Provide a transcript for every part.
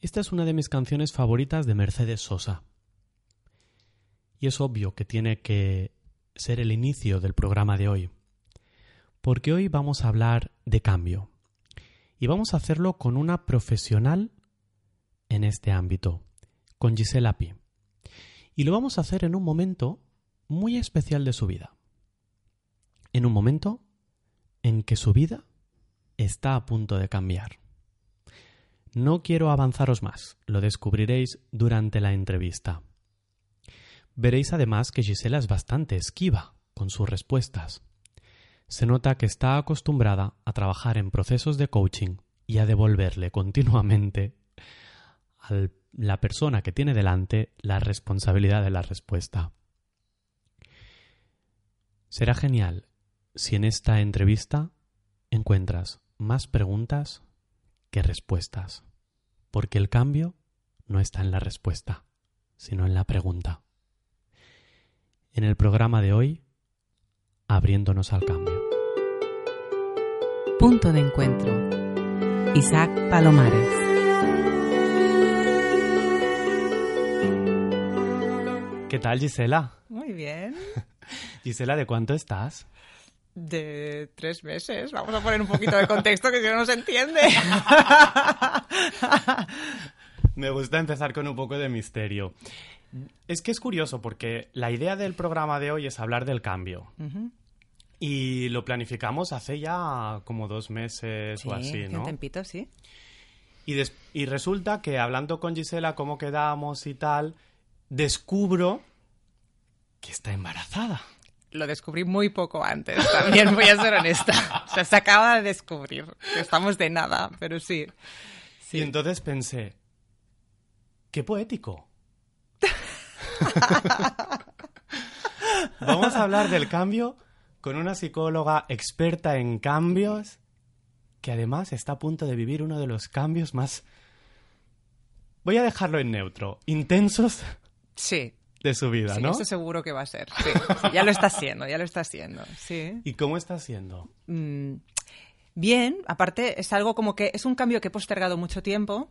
Esta es una de mis canciones favoritas de Mercedes Sosa. Y es obvio que tiene que ser el inicio del programa de hoy, porque hoy vamos a hablar de cambio. Y vamos a hacerlo con una profesional en este ámbito, con Gisela Pi. Y lo vamos a hacer en un momento muy especial de su vida. En un momento en que su vida está a punto de cambiar. No quiero avanzaros más, lo descubriréis durante la entrevista. Veréis además que Gisela es bastante esquiva con sus respuestas. Se nota que está acostumbrada a trabajar en procesos de coaching y a devolverle continuamente a la persona que tiene delante la responsabilidad de la respuesta. Será genial si en esta entrevista encuentras más preguntas que respuestas, porque el cambio no está en la respuesta, sino en la pregunta. En el programa de hoy, abriéndonos al cambio. Punto de Encuentro. Isaac Palomares. ¿Qué tal, Gisela? Muy bien. Gisela, ¿de cuánto estás? De tres meses. Vamos a poner un poquito de contexto que si no, no se entiende. Me gusta empezar con un poco de misterio. Es que es curioso porque la idea del programa de hoy es hablar del cambio. Y lo planificamos hace ya como dos meses o así, un ¿no? tempito, sí. Y, des- y resulta que hablando con Gisela cómo quedamos y tal, descubro que está embarazada. Lo descubrí muy poco antes, también voy a ser honesta. O sea, se acaba de descubrir. Estamos de nada, pero sí. Y entonces pensé, qué poético. Vamos a hablar del cambio con una psicóloga experta en cambios que además está a punto de vivir uno de los cambios más... Voy a dejarlo en neutro, intensos Sí. De su vida, Sí, ¿no? eso seguro que va a ser. Sí, sí, ya lo está haciendo, ya lo está haciendo. Sí. ¿Y cómo está siendo? Mm, bien, aparte es algo como que es un cambio que he postergado mucho tiempo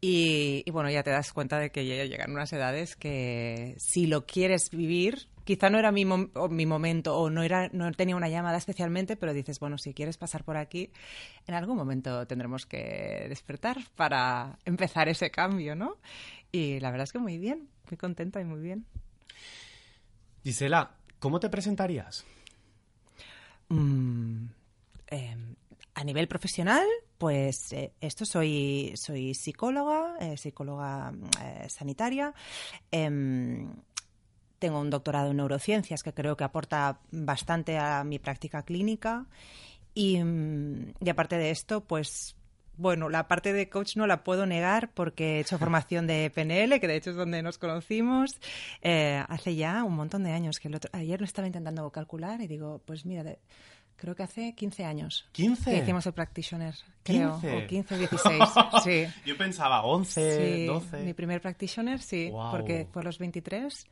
y, y bueno, ya te das cuenta de que ya llegan unas edades que si lo quieres vivir, quizá no era mi, mom- o mi momento o no, era, no tenía una llamada especialmente, pero dices, bueno, si quieres pasar por aquí, en algún momento tendremos que despertar para empezar ese cambio, ¿no? Y la verdad es que muy bien, muy contenta y muy bien. Gisela, ¿cómo te presentarías? Mm, eh, a nivel profesional, pues eh, esto soy, soy psicóloga, eh, psicóloga mm, eh, sanitaria. Em, tengo un doctorado en neurociencias que creo que aporta bastante a mi práctica clínica. Y, mm, y aparte de esto, pues bueno, la parte de coach no la puedo negar porque he hecho formación de PNL, que de hecho es donde nos conocimos, eh, hace ya un montón de años. que el otro- Ayer lo estaba intentando calcular y digo, pues mira, de- creo que hace 15 años. ¿15? Que hicimos el practitioner, creo. 15. O 15 o 16, sí. Yo pensaba 11, Sí, 12. mi primer practitioner, sí, Guau. porque fue a los 23.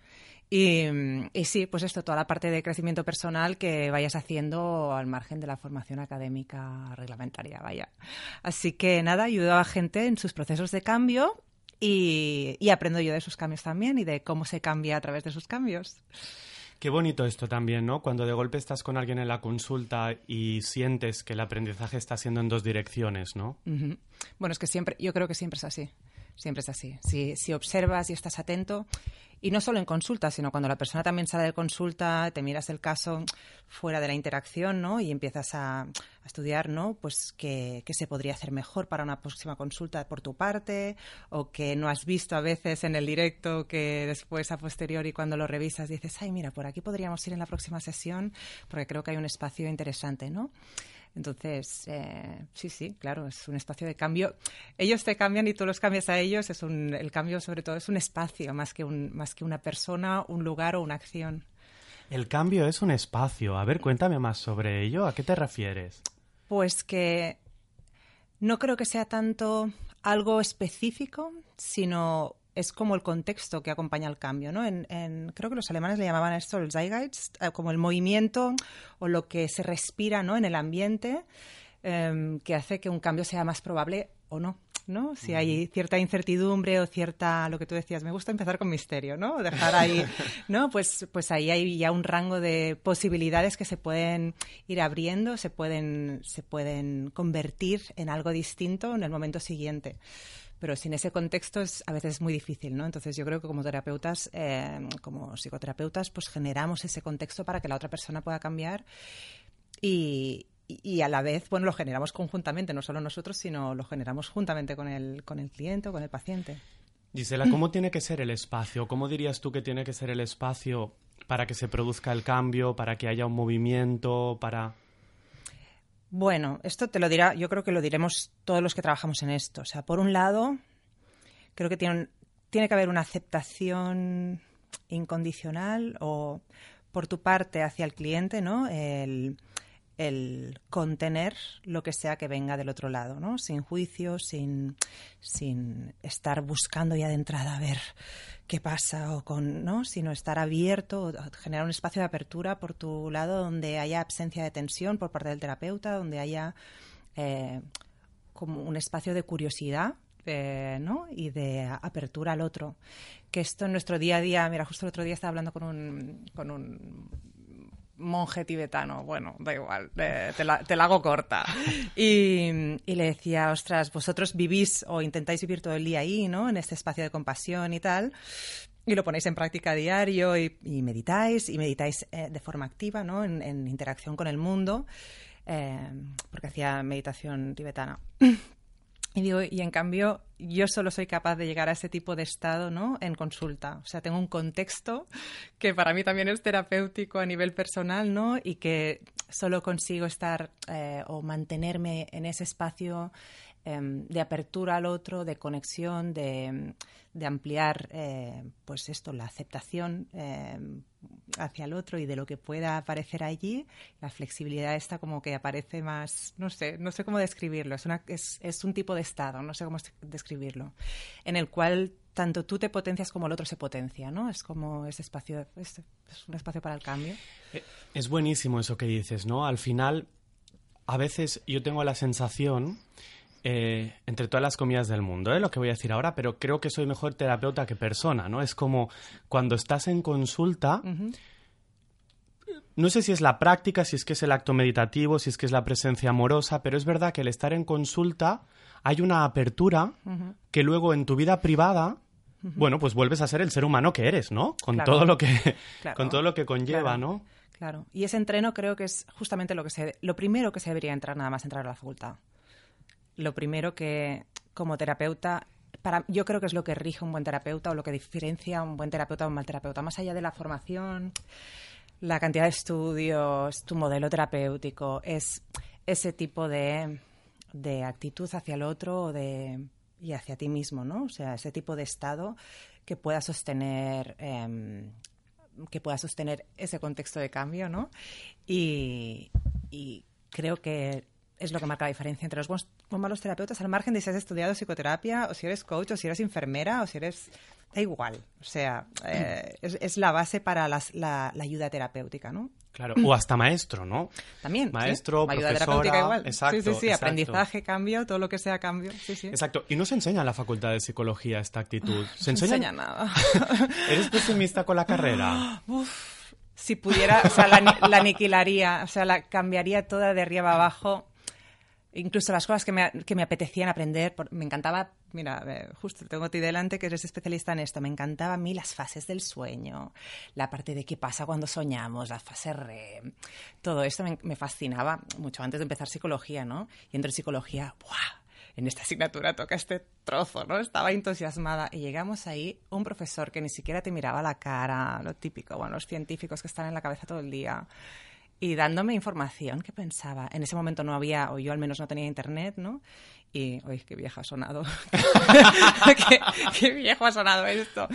Y, y sí, pues esto, toda la parte de crecimiento personal que vayas haciendo al margen de la formación académica reglamentaria, vaya. Así que nada, ayudo a gente en sus procesos de cambio y, y aprendo yo de sus cambios también y de cómo se cambia a través de sus cambios. Qué bonito esto también, ¿no? Cuando de golpe estás con alguien en la consulta y sientes que el aprendizaje está siendo en dos direcciones, ¿no? Bueno, es que siempre, yo creo que siempre es así. Siempre es así. Si, si observas y estás atento, y no solo en consulta, sino cuando la persona también sale de consulta, te miras el caso fuera de la interacción, ¿no? Y empiezas a, a estudiar, ¿no? Pues qué, se podría hacer mejor para una próxima consulta por tu parte, o que no has visto a veces en el directo, que después a posteriori cuando lo revisas dices, ay, mira, por aquí podríamos ir en la próxima sesión, porque creo que hay un espacio interesante, ¿no? Entonces, eh, sí, sí, claro, es un espacio de cambio. Ellos te cambian y tú los cambias a ellos. Es un, el cambio, sobre todo, es un espacio más que, un, más que una persona, un lugar o una acción. El cambio es un espacio. A ver, cuéntame más sobre ello. ¿A qué te refieres? Pues que no creo que sea tanto algo específico, sino es como el contexto que acompaña al cambio, ¿no? En, creo que los alemanes le llamaban esto el Zeitgeist, eh, como el movimiento o lo que se respira, ¿no? En el ambiente em, que hace que un cambio sea más probable o no. ¿no? Si hay cierta incertidumbre o cierta, lo que tú decías, me gusta empezar con misterio, ¿no? Dejar ahí, ¿no? Pues, pues ahí hay ya un rango de posibilidades que se pueden ir abriendo, se pueden, se pueden convertir en algo distinto en el momento siguiente pero sin ese contexto es a veces muy difícil, ¿no? Entonces yo creo que como terapeutas, eh, como psicoterapeutas, pues generamos ese contexto para que la otra persona pueda cambiar y, a la vez, bueno, lo generamos conjuntamente, no solo nosotros, sino lo generamos juntamente con el, con el cliente o con el paciente. Gisela, ¿cómo tiene que ser el espacio? ¿Cómo dirías tú que tiene que ser el espacio para que se produzca el cambio, para que haya un movimiento, para... Bueno, esto te lo dirá, yo creo que lo diremos todos los que trabajamos en esto. O sea, por un lado, creo que tiene, tiene que haber una aceptación incondicional o por tu parte hacia el cliente, ¿no? El, el contener lo que sea que venga del otro lado, ¿no? Sin juicio, sin, sin estar buscando ya de entrada a ver qué pasa o con, ¿no? Sino estar abierto, generar un espacio de apertura por tu lado donde haya absencia de tensión por parte del terapeuta, donde haya eh, como un espacio de curiosidad eh, ¿no? y de apertura al otro. Que esto en nuestro día a día, mira, justo el otro día estaba hablando con un, con un monje tibetano, bueno, da igual, te, la, hago corta. Y, le decía, ostras, vosotros vivís o intentáis vivir todo el día ahí, ¿no? En este espacio de compasión y tal. Y lo ponéis en práctica a diario y, meditáis, y meditáis eh, de forma activa, ¿no? En, interacción con el mundo, eh, porque hacía meditación tibetana. Y digo, y en cambio, yo solo soy capaz de llegar a ese tipo de estado, ¿no? En consulta. O sea, tengo un contexto que para mí también es terapéutico a nivel personal, ¿no? Y que solo consigo estar eh, o mantenerme en ese espacio de apertura al otro, de conexión, de, ampliar, eh, pues esto, la aceptación em, hacia el otro y de lo que pueda aparecer allí, la flexibilidad está como que aparece más, no sé, no sé cómo describirlo, es, una, es, es un tipo de estado, no sé cómo describirlo, en el cual tanto tú te potencias como el otro se potencia, ¿no? Es como ese espacio, es, es un espacio para el cambio. Eh, es buenísimo eso que dices, ¿no? Al final, a veces yo tengo la sensación eh, entre todas las comidas del mundo, ¿eh? lo que voy a decir ahora, pero creo que soy mejor terapeuta que persona, ¿no? Es como cuando estás en consulta, no sé si es la práctica, si es que es el acto meditativo, si es que es la presencia amorosa, pero es verdad que el estar en consulta hay una apertura que luego en tu vida privada bueno, pues vuelves a ser el ser humano que eres, ¿no? Con todo lo que con todo lo que conlleva, ¿no? Claro. Y ese entreno creo que es justamente lo que se lo primero que se debería entrar nada más entrar a la facultad lo primero que como terapeuta para, yo creo que es lo que rige un buen terapeuta o lo que diferencia a un buen terapeuta o un mal terapeuta, más allá de la formación, la cantidad de estudios, tu modelo terapéutico, es ese tipo de, de actitud hacia el otro de, y hacia ti mismo, ¿no? O sea, ese tipo de estado que pueda sostener em, que pueda sostener ese contexto de cambio, ¿no? y creo que es lo que marca la diferencia entre los buenos o malos terapeutas, al margen de si has estudiado psicoterapia, o si eres coach, o si eres enfermera, o si eres... Da igual. O sea, eh, es, la base para la, ayuda terapéutica, ¿no? Claro, o hasta maestro, ¿no? También. Maestro, ayuda terapéutica igual. Exacto. Sí, sí, sí. Aprendizaje, cambio, todo lo que sea cambio. Sí, sí. Exacto. Y no se enseña en la facultad de psicología esta actitud. ¿Se enseña? No enseña nada. ¿Eres pesimista con la carrera? Uf, si pudiera, o sea, la, la, aniquilaría, o sea, la cambiaría toda de arriba abajo incluso las cosas que me, que me apetecían aprender, me encantaba, mira, eh, justo tengo a ti delante que eres especialista en esto, me encantaba a mí las fases del sueño, la parte de qué pasa cuando soñamos, la fase REM, todo esto me, fascinaba mucho antes de empezar psicología, ¿no? Y entro en psicología, ¡buah! En esta asignatura toca este trozo, ¿no? Estaba entusiasmada y llegamos ahí, un profesor que ni siquiera te miraba la cara, lo típico, bueno, los científicos que están en la cabeza todo el día y dándome información que pensaba. En ese momento no había, o yo al menos no tenía internet, ¿no? Y, uy, qué viejo ha sonado. ¿Qué, qué, viejo ha sonado esto.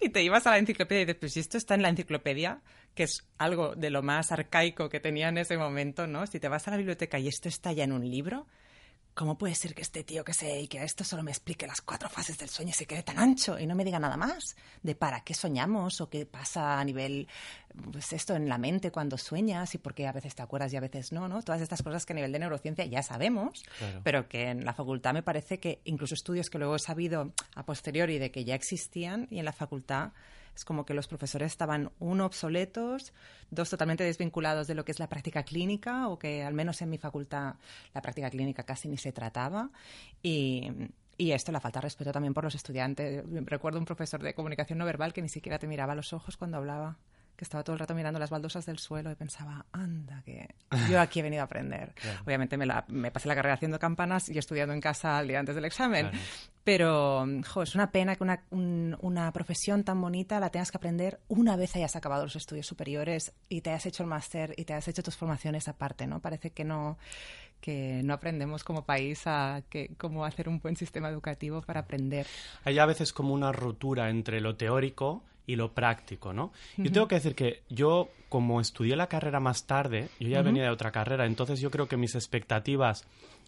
Y te ibas a la enciclopedia y dices, pues si esto está en la enciclopedia, que es algo de lo más arcaico que tenía en ese momento, ¿no? Si te vas a la biblioteca y esto está ya en un libro, ¿cómo puede ser que este tío que se dedique a esto solo me explique las cuatro fases del sueño y se quede tan ancho y no me diga nada más de para qué soñamos o qué pasa a nivel, pues esto en la mente cuando sueñas y por qué a veces te acuerdas y a veces no, ¿no? Todas estas cosas que a nivel de neurociencia ya sabemos, claro. pero que en la facultad me parece que incluso estudios que luego he sabido a posteriori de que ya existían y en la facultad es como que los profesores estaban, uno, obsoletos, dos, totalmente desvinculados de lo que es la práctica clínica, o que al menos en mi facultad la práctica clínica casi ni se trataba. Y, y esto, la falta de respeto también por los estudiantes. Recuerdo un profesor de comunicación no verbal que ni siquiera te miraba los ojos cuando hablaba que estaba todo el rato mirando las baldosas del suelo y pensaba, anda, que yo aquí he venido a aprender. Claro. Obviamente me, la, me, pasé la carrera haciendo campanas y estudiando en casa al día antes del examen. Claro. Pero, jo, es una pena que una, un, una, profesión tan bonita la tengas que aprender una vez hayas acabado los estudios superiores y te hayas hecho el máster y te hayas hecho tus formaciones aparte, ¿no? Parece que no que no aprendemos como país a que, cómo hacer un buen sistema educativo para aprender. Hay a veces como una ruptura entre lo teórico y lo práctico, ¿no? Uh -huh. Yo tengo que decir que yo, como estudié la carrera más tarde, yo ya uh -huh. venía de otra carrera, entonces yo creo que mis expectativas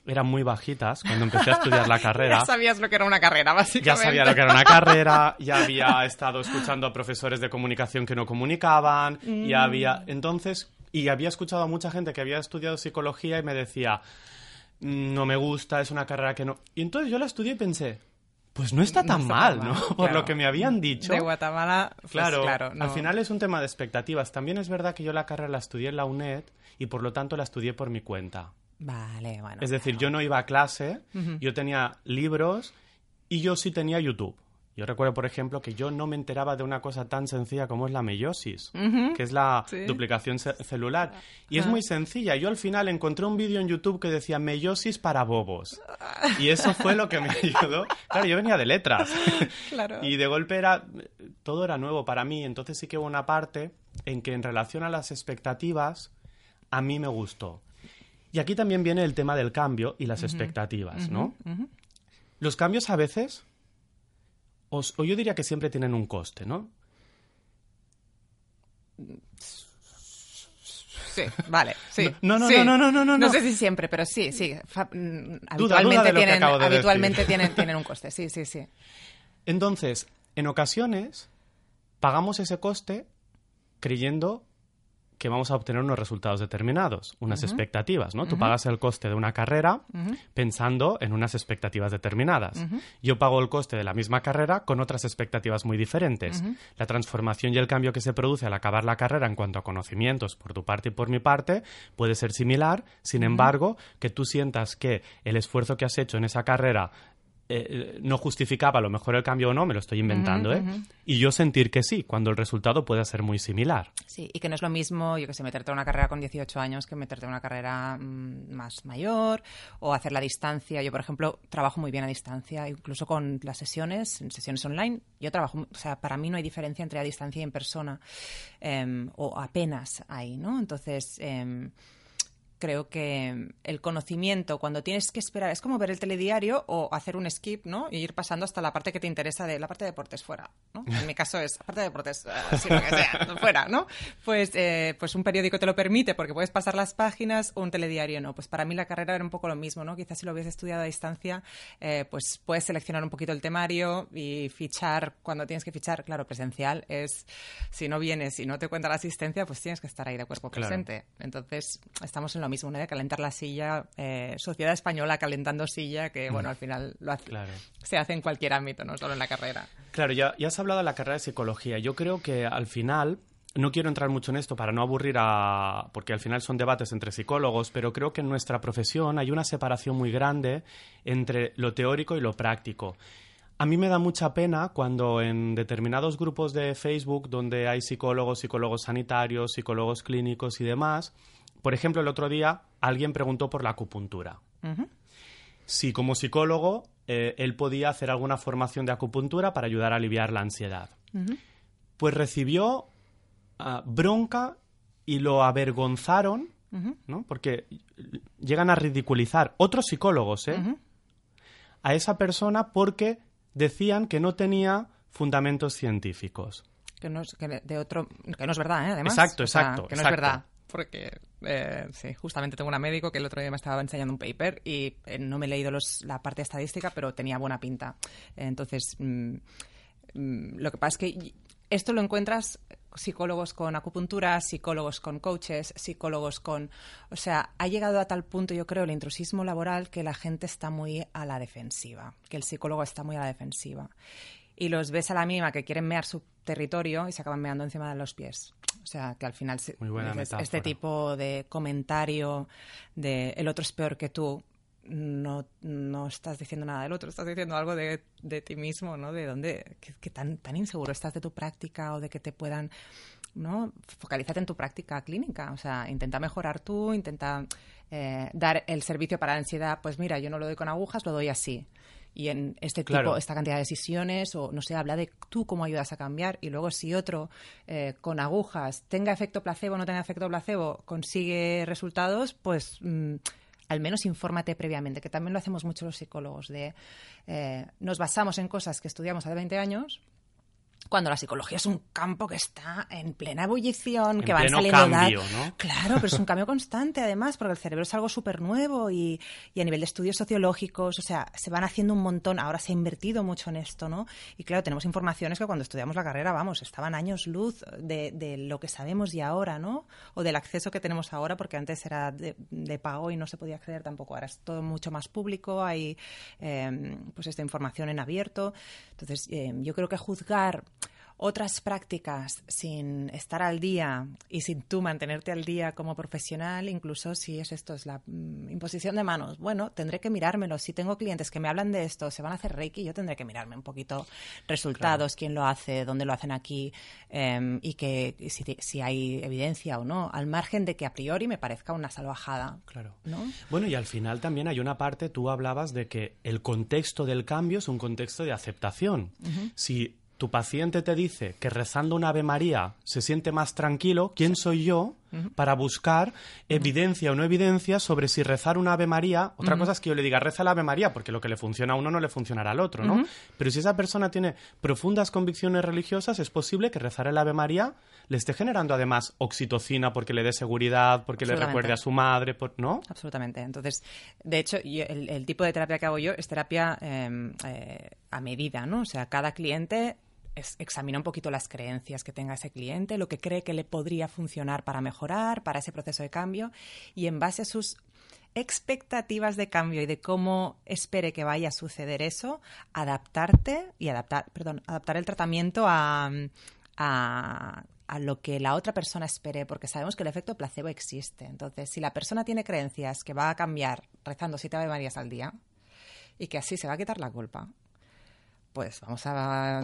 eran muy bajitas cuando empecé a estudiar la carrera. ya sabías lo que era una carrera, básicamente. Ya sabía lo que era una carrera, ya había estado escuchando a profesores de comunicación que no comunicaban, mm. ya había... Entonces, y había escuchado a mucha gente que había estudiado psicología y me decía, no me gusta, es una carrera que no... Y entonces yo la estudié y pensé, pues no está tan no mal, mal, ¿no? Claro. Por lo que me habían dicho. De Guatemala, pues, claro, claro no. al final es un tema de expectativas. También es verdad que yo la carrera la estudié en la UNED y por lo tanto la estudié por mi cuenta. Vale, bueno. Es decir, yo no iba a clase, uh -huh. yo tenía libros y yo sí tenía YouTube. Yo recuerdo, por ejemplo, que yo no me enteraba de una cosa tan sencilla como es la meiosis, uh -huh. que es la ¿Sí? duplicación ce celular. Y uh -huh. es muy sencilla. Yo al final encontré un vídeo en YouTube que decía meiosis para bobos. Y eso fue lo que me ayudó. Claro, yo venía de letras. Claro. Y de golpe era... Todo era nuevo para mí. Entonces sí que hubo una parte en que en relación a las expectativas, a mí me gustó. Y aquí también viene el tema del cambio y las uh -huh. expectativas, ¿no? Los cambios a veces o yo diría que siempre tienen un coste, ¿no? Sí, vale, sí. No, no, sí. no, no, no, no, no, no. sé si siempre, pero sí, sí. Fa mm, habitualmente, duda de tienen, habitualmente decir. tienen, tienen un coste, sí, sí, sí. Entonces, en ocasiones, pagamos ese coste creyendo que vamos a obtener unos resultados determinados, unas uh -huh. expectativas, ¿no? Uh -huh. Tú pagas el coste de una carrera uh -huh. pensando en unas expectativas determinadas. Yo pago el coste de la misma carrera con otras expectativas muy diferentes. La transformación y el cambio que se produce al acabar la carrera en cuanto a conocimientos por tu parte y por mi parte puede ser similar, sin embargo, que tú sientas que el esfuerzo que has hecho en esa carrera eh, no justificaba a lo mejor el cambio o no, me lo estoy inventando, uh -huh, ¿eh? Uh -huh. Y yo sentir que sí, cuando el resultado puede ser muy similar. Sí, y que no es lo mismo, yo que sé, meterte a una carrera con 18 años que meterte a una carrera mmm, más mayor o hacer la distancia. Yo, por ejemplo, trabajo muy bien a distancia, incluso con las sesiones, en sesiones online. Yo trabajo, o sea, para mí no hay diferencia entre a distancia y en persona, eh, o apenas hay, ¿no? Entonces, eh, creo que el conocimiento, cuando tienes que esperar, es como ver el telediario o hacer un skip, ¿no? Y ir pasando hasta la parte que te interesa de la parte de deportes fuera, ¿no? En mi caso es la parte de deportes, uh, sí, lo que sea, fuera, ¿no? Pues, eh, pues un periódico te lo permite porque puedes pasar las páginas o un telediario no. Pues para mí la carrera era un poco lo mismo, ¿no? Quizás si lo hubiese estudiado a distancia, eh, pues puedes seleccionar un poquito el temario y fichar cuando tienes que fichar. Claro, presencial es, si no vienes y no te cuenta la asistencia, pues tienes que estar ahí de cuerpo claro. presente. Entonces, estamos en lo mismo, ¿no? De calentar la silla, eh, sociedad española calentando silla, que bueno, al final lo hace, claro. se hace en cualquier ámbito, no solo en la carrera. Claro, ya, ya has hablado de la carrera de psicología. Yo creo que al final no quiero entrar mucho en esto para no aburrir a... porque al final son debates entre psicólogos, pero creo que en nuestra profesión hay una separación muy grande entre lo teórico y lo práctico. A mí me da mucha pena cuando en determinados grupos de Facebook donde hay psicólogos, psicólogos sanitarios, psicólogos clínicos y demás, por ejemplo, el otro día alguien preguntó por la acupuntura. Uh -huh. Si como psicólogo eh, él podía hacer alguna formación de acupuntura para ayudar a aliviar la ansiedad. Uh -huh. Pues recibió uh, bronca y lo avergonzaron, ¿no? Porque llegan a ridiculizar otros psicólogos, ¿eh? A esa persona porque decían que no tenía fundamentos científicos. Que no es, de otro, que no es verdad, ¿eh? Además. Exacto, exacto. que no es verdad. Porque, eh, justamente tengo un médico que el otro día me estaba enseñando un paper y eh, no me he leído la parte estadística, pero tenía buena pinta. Entonces, mm, mm, lo que pasa es que esto lo encuentras psicólogos con acupuntura, psicólogos con coaches, psicólogos con... O sea, ha llegado a tal punto, yo creo, el intrusismo laboral que la gente está muy a la defensiva, que el psicólogo está muy a la defensiva. Y los ves a la mínima que quieren mear su territorio y se acaban meando encima de los pies. O sea, que al final este tipo de comentario de el otro es peor que tú, no, no estás diciendo nada del otro, estás diciendo algo de, de ti mismo, ¿no? De dónde, que, tan, tan inseguro estás de tu práctica o de que te puedan, ¿no? Focalízate en tu práctica clínica, o sea, intenta mejorar tú, intenta eh, dar el servicio para la ansiedad, pues mira, yo no lo doy con agujas, lo doy así y en este tipo, esta cantidad de decisiones, o no sé, habla de tú cómo ayudas a cambiar, y luego si otro eh, con agujas tenga efecto placebo o no tenga efecto placebo, consigue resultados, pues mm, al menos infórmate previamente, que también lo hacemos mucho los psicólogos, de eh, nos basamos en cosas que estudiamos hace 20 años cuando la psicología es un campo que está en plena ebullición, que van saliendo cambio, ¿no? Claro, pero es un cambio constante además, porque el cerebro es algo súper nuevo y, y, a nivel de estudios sociológicos, o sea, se van haciendo un montón, ahora se ha invertido mucho en esto, ¿no? Y claro, tenemos informaciones que cuando estudiamos la carrera, vamos, estaban años luz de, de lo que sabemos y ahora, ¿no? O del acceso que tenemos ahora, porque antes era de, de pago y no se podía acceder tampoco, ahora es todo mucho más público, hay eh, pues esta información en abierto. Entonces, eh, yo creo que juzgar otras prácticas sin estar al día y sin tú mantenerte al día como profesional, incluso si es esto, es la mm, imposición de manos. Bueno, tendré que mirármelo. Si tengo clientes que me hablan de esto, se van a hacer Reiki, yo tendré que mirarme un poquito resultados, quién lo hace, dónde lo hacen aquí em, y que si, si, hay evidencia o no, al margen de que a priori me parezca una salvajada. Claro. ¿no? Bueno, y al final también hay una parte, tú hablabas de que el contexto del cambio es un contexto de aceptación. Si tu paciente te dice que rezando una Ave María se siente más tranquilo, ¿quién soy yo para buscar evidencia o no evidencia sobre si rezar una Ave María? Otra cosa es que yo le diga reza la Ave María, porque lo que le funciona a uno no le funcionará al otro, ¿no? Pero si esa persona tiene profundas convicciones religiosas, es posible que rezar el Ave María le esté generando además oxitocina porque le dé seguridad, porque le recuerde a su madre, ¿no? Absolutamente. Entonces, de hecho, el, tipo de terapia que hago yo es terapia em, eh, a medida, ¿no? O sea, cada cliente examina un poquito las creencias que tenga ese cliente, lo que cree que le podría funcionar para mejorar, para ese proceso de cambio, y en base a sus expectativas de cambio y de cómo espere que vaya a suceder eso, adaptarte y adaptar, perdón, adaptar el tratamiento a, a, a lo que la otra persona espere, porque sabemos que el efecto placebo existe. Entonces, si la persona tiene creencias que va a cambiar rezando siete Ave Marías al día y que así se va a quitar la culpa, pues vamos a,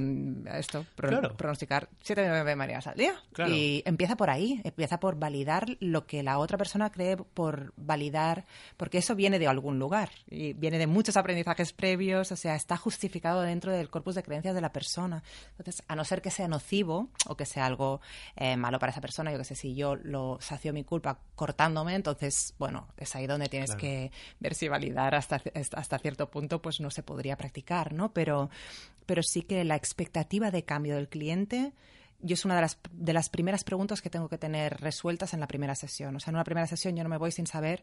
esto, pronosticar siete nueve maneras al día. Y empieza por ahí, empieza por validar lo que la otra persona cree, por validar, porque eso viene de algún lugar y viene de muchos aprendizajes previos, o sea, está justificado dentro del corpus de creencias de la persona. Entonces, a no ser que sea nocivo o que sea algo eh, malo para esa persona, yo que sé, si yo lo sacio mi culpa cortándome, entonces, bueno, es ahí donde tienes que ver si validar hasta, hasta cierto punto, pues no se podría practicar, ¿no? Pero pero sí que la expectativa de cambio del cliente yo es una de las, de las primeras preguntas que tengo que tener resueltas en la primera sesión. O sea, en una primera sesión yo no me voy sin saber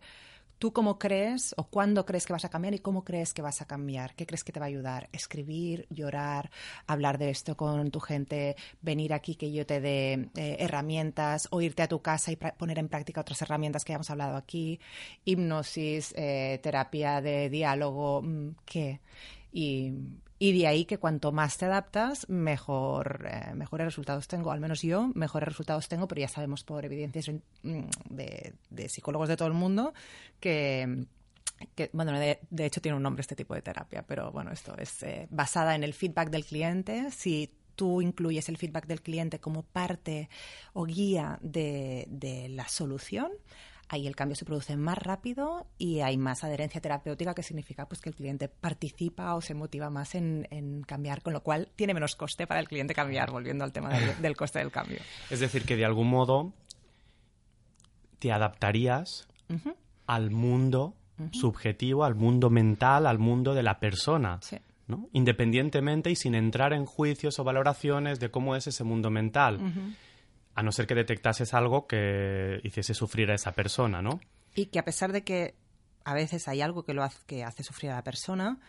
tú cómo crees o cuándo crees que vas a cambiar y cómo crees que vas a cambiar. ¿Qué crees que te va a ayudar? Escribir, llorar, hablar de esto con tu gente, venir aquí que yo te dé eh, herramientas o irte a tu casa y poner en práctica otras herramientas que hemos hablado aquí. Hipnosis, eh, terapia de diálogo, mm, ¿qué? Y, y de ahí que cuanto más te adaptas, mejor, eh, mejores resultados tengo. Al menos yo, mejores resultados tengo, pero ya sabemos por evidencias mm, de, psicólogos de todo el mundo que, bueno, de, hecho tiene un nombre este tipo de terapia, pero bueno, esto es eh, basada en el feedback del cliente. Si tú incluyes el feedback del cliente como parte o guía de, de la solución, ahí el cambio se produce más rápido y hay más adherencia terapéutica, que significa pues, que el cliente participa o se motiva más en, cambiar, con lo cual tiene menos coste para el cliente cambiar, volviendo al tema del, coste del cambio. Es decir, que de algún modo te adaptarías al mundo subjetivo, al mundo mental, al mundo de la persona. ¿no? Independientemente y sin entrar en juicios o valoraciones de cómo es ese mundo mental. A no ser que detectases algo que hiciese sufrir a esa persona, ¿no? Y que a pesar de que a veces hay algo que lo hace, que hace sufrir a la persona,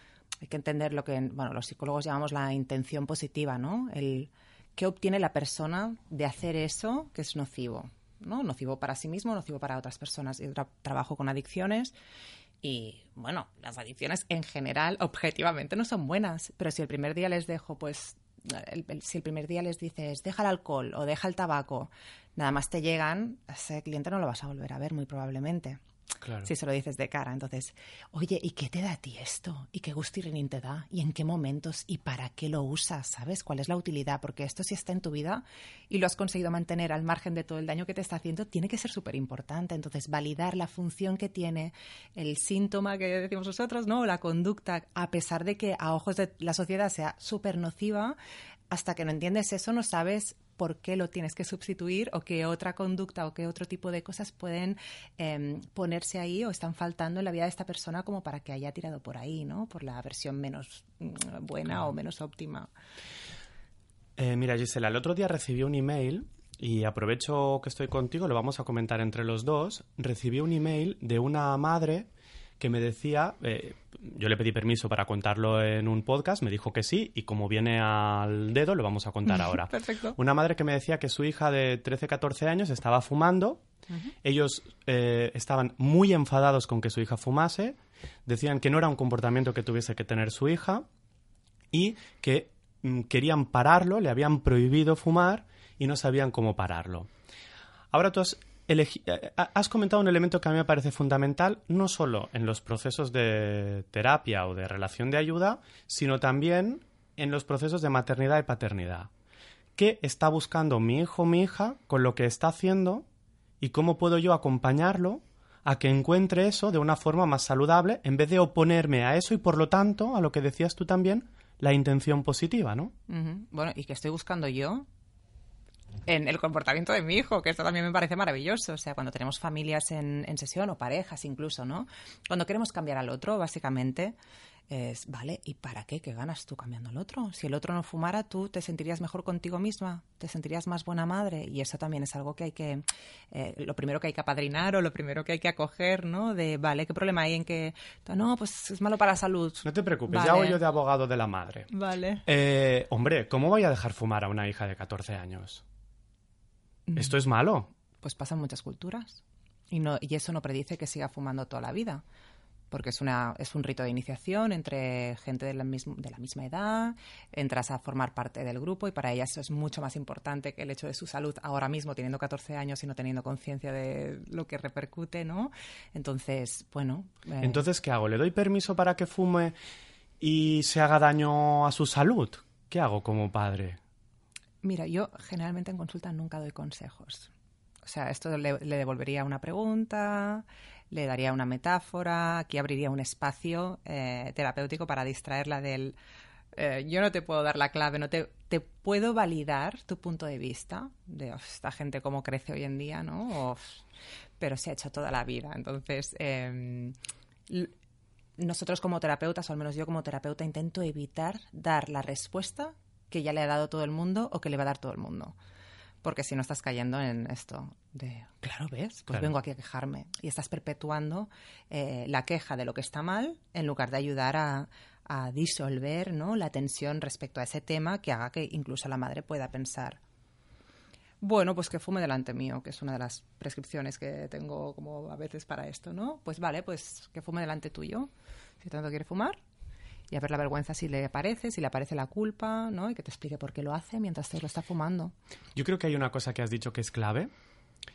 hay que entender lo que bueno, los psicólogos llamamos la intención positiva, ¿no? El qué obtiene la persona de hacer eso que es nocivo, ¿no? Nocivo para sí mismo, nocivo para otras personas. Yo trabajo con adicciones y bueno, las adicciones en general, objetivamente, no son buenas. Pero si el primer día les dejo, pues, si el primer día les dices, deja el alcohol o deja el tabaco, nada más te llegan, ese cliente no lo vas a volver a ver muy probablemente. Si se lo dices de cara. Entonces, oye, ¿y qué te da a ti esto? ¿Y qué gustirrinín te da? ¿Y en qué momentos? ¿Y para qué lo usas? ¿Sabes? ¿Cuál es la utilidad? Porque esto si está en tu vida y lo has conseguido mantener al margen de todo el daño que te está haciendo, tiene que ser súper importante. Entonces, validar la función que tiene el síntoma que decimos nosotros, ¿no? La conducta, a pesar de que a ojos de la sociedad sea súper nociva, hasta que no entiendes eso, no sabes por qué lo tienes que sustituir o qué otra conducta o qué otro tipo de cosas pueden em, ponerse ahí o están faltando en la vida de esta persona como para que haya tirado por ahí, ¿no? Por la versión menos mm, buena o menos óptima. Eh, mira, Gisela, el otro día recibí un email y aprovecho que estoy contigo, lo vamos a comentar entre los dos. Recibí un email de una madre que me decía, eh, yo le pedí permiso para contarlo en un podcast, me dijo que sí, y como viene al dedo, lo vamos a contar ahora. Perfecto. Una madre que me decía que su hija de 13-14 años estaba fumando, ellos eh, estaban muy enfadados con que su hija fumase, decían que no era un comportamiento que tuviese que tener su hija, y que mm, querían pararlo, le habían prohibido fumar y no sabían cómo pararlo. Ahora tú has eh, has comentado un elemento que a mí me parece fundamental, no solo en los procesos de terapia o de relación de ayuda, sino también en los procesos de maternidad y paternidad. ¿Qué está buscando mi hijo o mi hija con lo que está haciendo y cómo puedo yo acompañarlo a que encuentre eso de una forma más saludable en vez de oponerme a eso y por lo tanto, a lo que decías tú también, la intención positiva, ¿no? Bueno, ¿y qué estoy buscando yo? En el comportamiento de mi hijo, que esto también me parece maravilloso. O sea, cuando tenemos familias en, en sesión o parejas incluso, ¿no? Cuando queremos cambiar al otro, básicamente, es, vale, ¿y para qué? ¿Qué ganas tú cambiando al otro? Si el otro no fumara, tú te sentirías mejor contigo misma, te sentirías más buena madre. Y eso también es algo que hay que, eh, lo primero que hay que apadrinar o lo primero que hay que acoger, ¿no? De, vale, ¿qué problema hay en que, no, pues es malo para la salud? No te preocupes, ya hago yo de abogado de la madre. Vale. Eh, hombre, ¿cómo voy a dejar fumar a una hija de 14 años? ¿Esto es malo? Pues pasan muchas culturas. Y, no, y eso no predice que siga fumando toda la vida. Porque es, una, es un rito de iniciación entre gente de la, de la misma edad, entras a formar parte del grupo y para ellas eso es mucho más importante que el hecho de su salud ahora mismo, teniendo 14 años y no teniendo conciencia de lo que repercute, ¿no? Entonces, bueno. Eh, Entonces, ¿qué hago? ¿Le doy permiso para que fume y se haga daño a su salud? ¿Qué hago como padre? Mira, yo generalmente en consulta nunca doy consejos. O sea, esto le, devolvería una pregunta, le daría una metáfora, aquí abriría un espacio eh, terapéutico para distraerla del eh, yo no te puedo dar la clave, no te, te puedo validar tu punto de vista de esta gente cómo crece hoy en día, ¿no? pero se ha hecho toda la vida. Entonces, em, nosotros como terapeutas, o al menos yo como terapeuta, intento evitar dar la respuesta que ya le ha dado todo el mundo o que le va a dar todo el mundo. Porque si no estás cayendo en esto de, claro, ¿ves? Pues vengo aquí a quejarme. Y estás perpetuando eh, la queja de lo que está mal en lugar de ayudar a, disolver ¿no? la tensión respecto a ese tema que haga que incluso la madre pueda pensar, bueno, pues que fume delante mío, que es una de las prescripciones que tengo como a veces para esto, ¿no? Pues vale, pues que fume delante tuyo. Si tanto quiere fumar, y a ver la vergüenza si le parece, si le aparece la culpa, ¿no? Y que te explique por qué lo hace mientras te lo está fumando. Yo creo que hay una cosa que has dicho que es clave,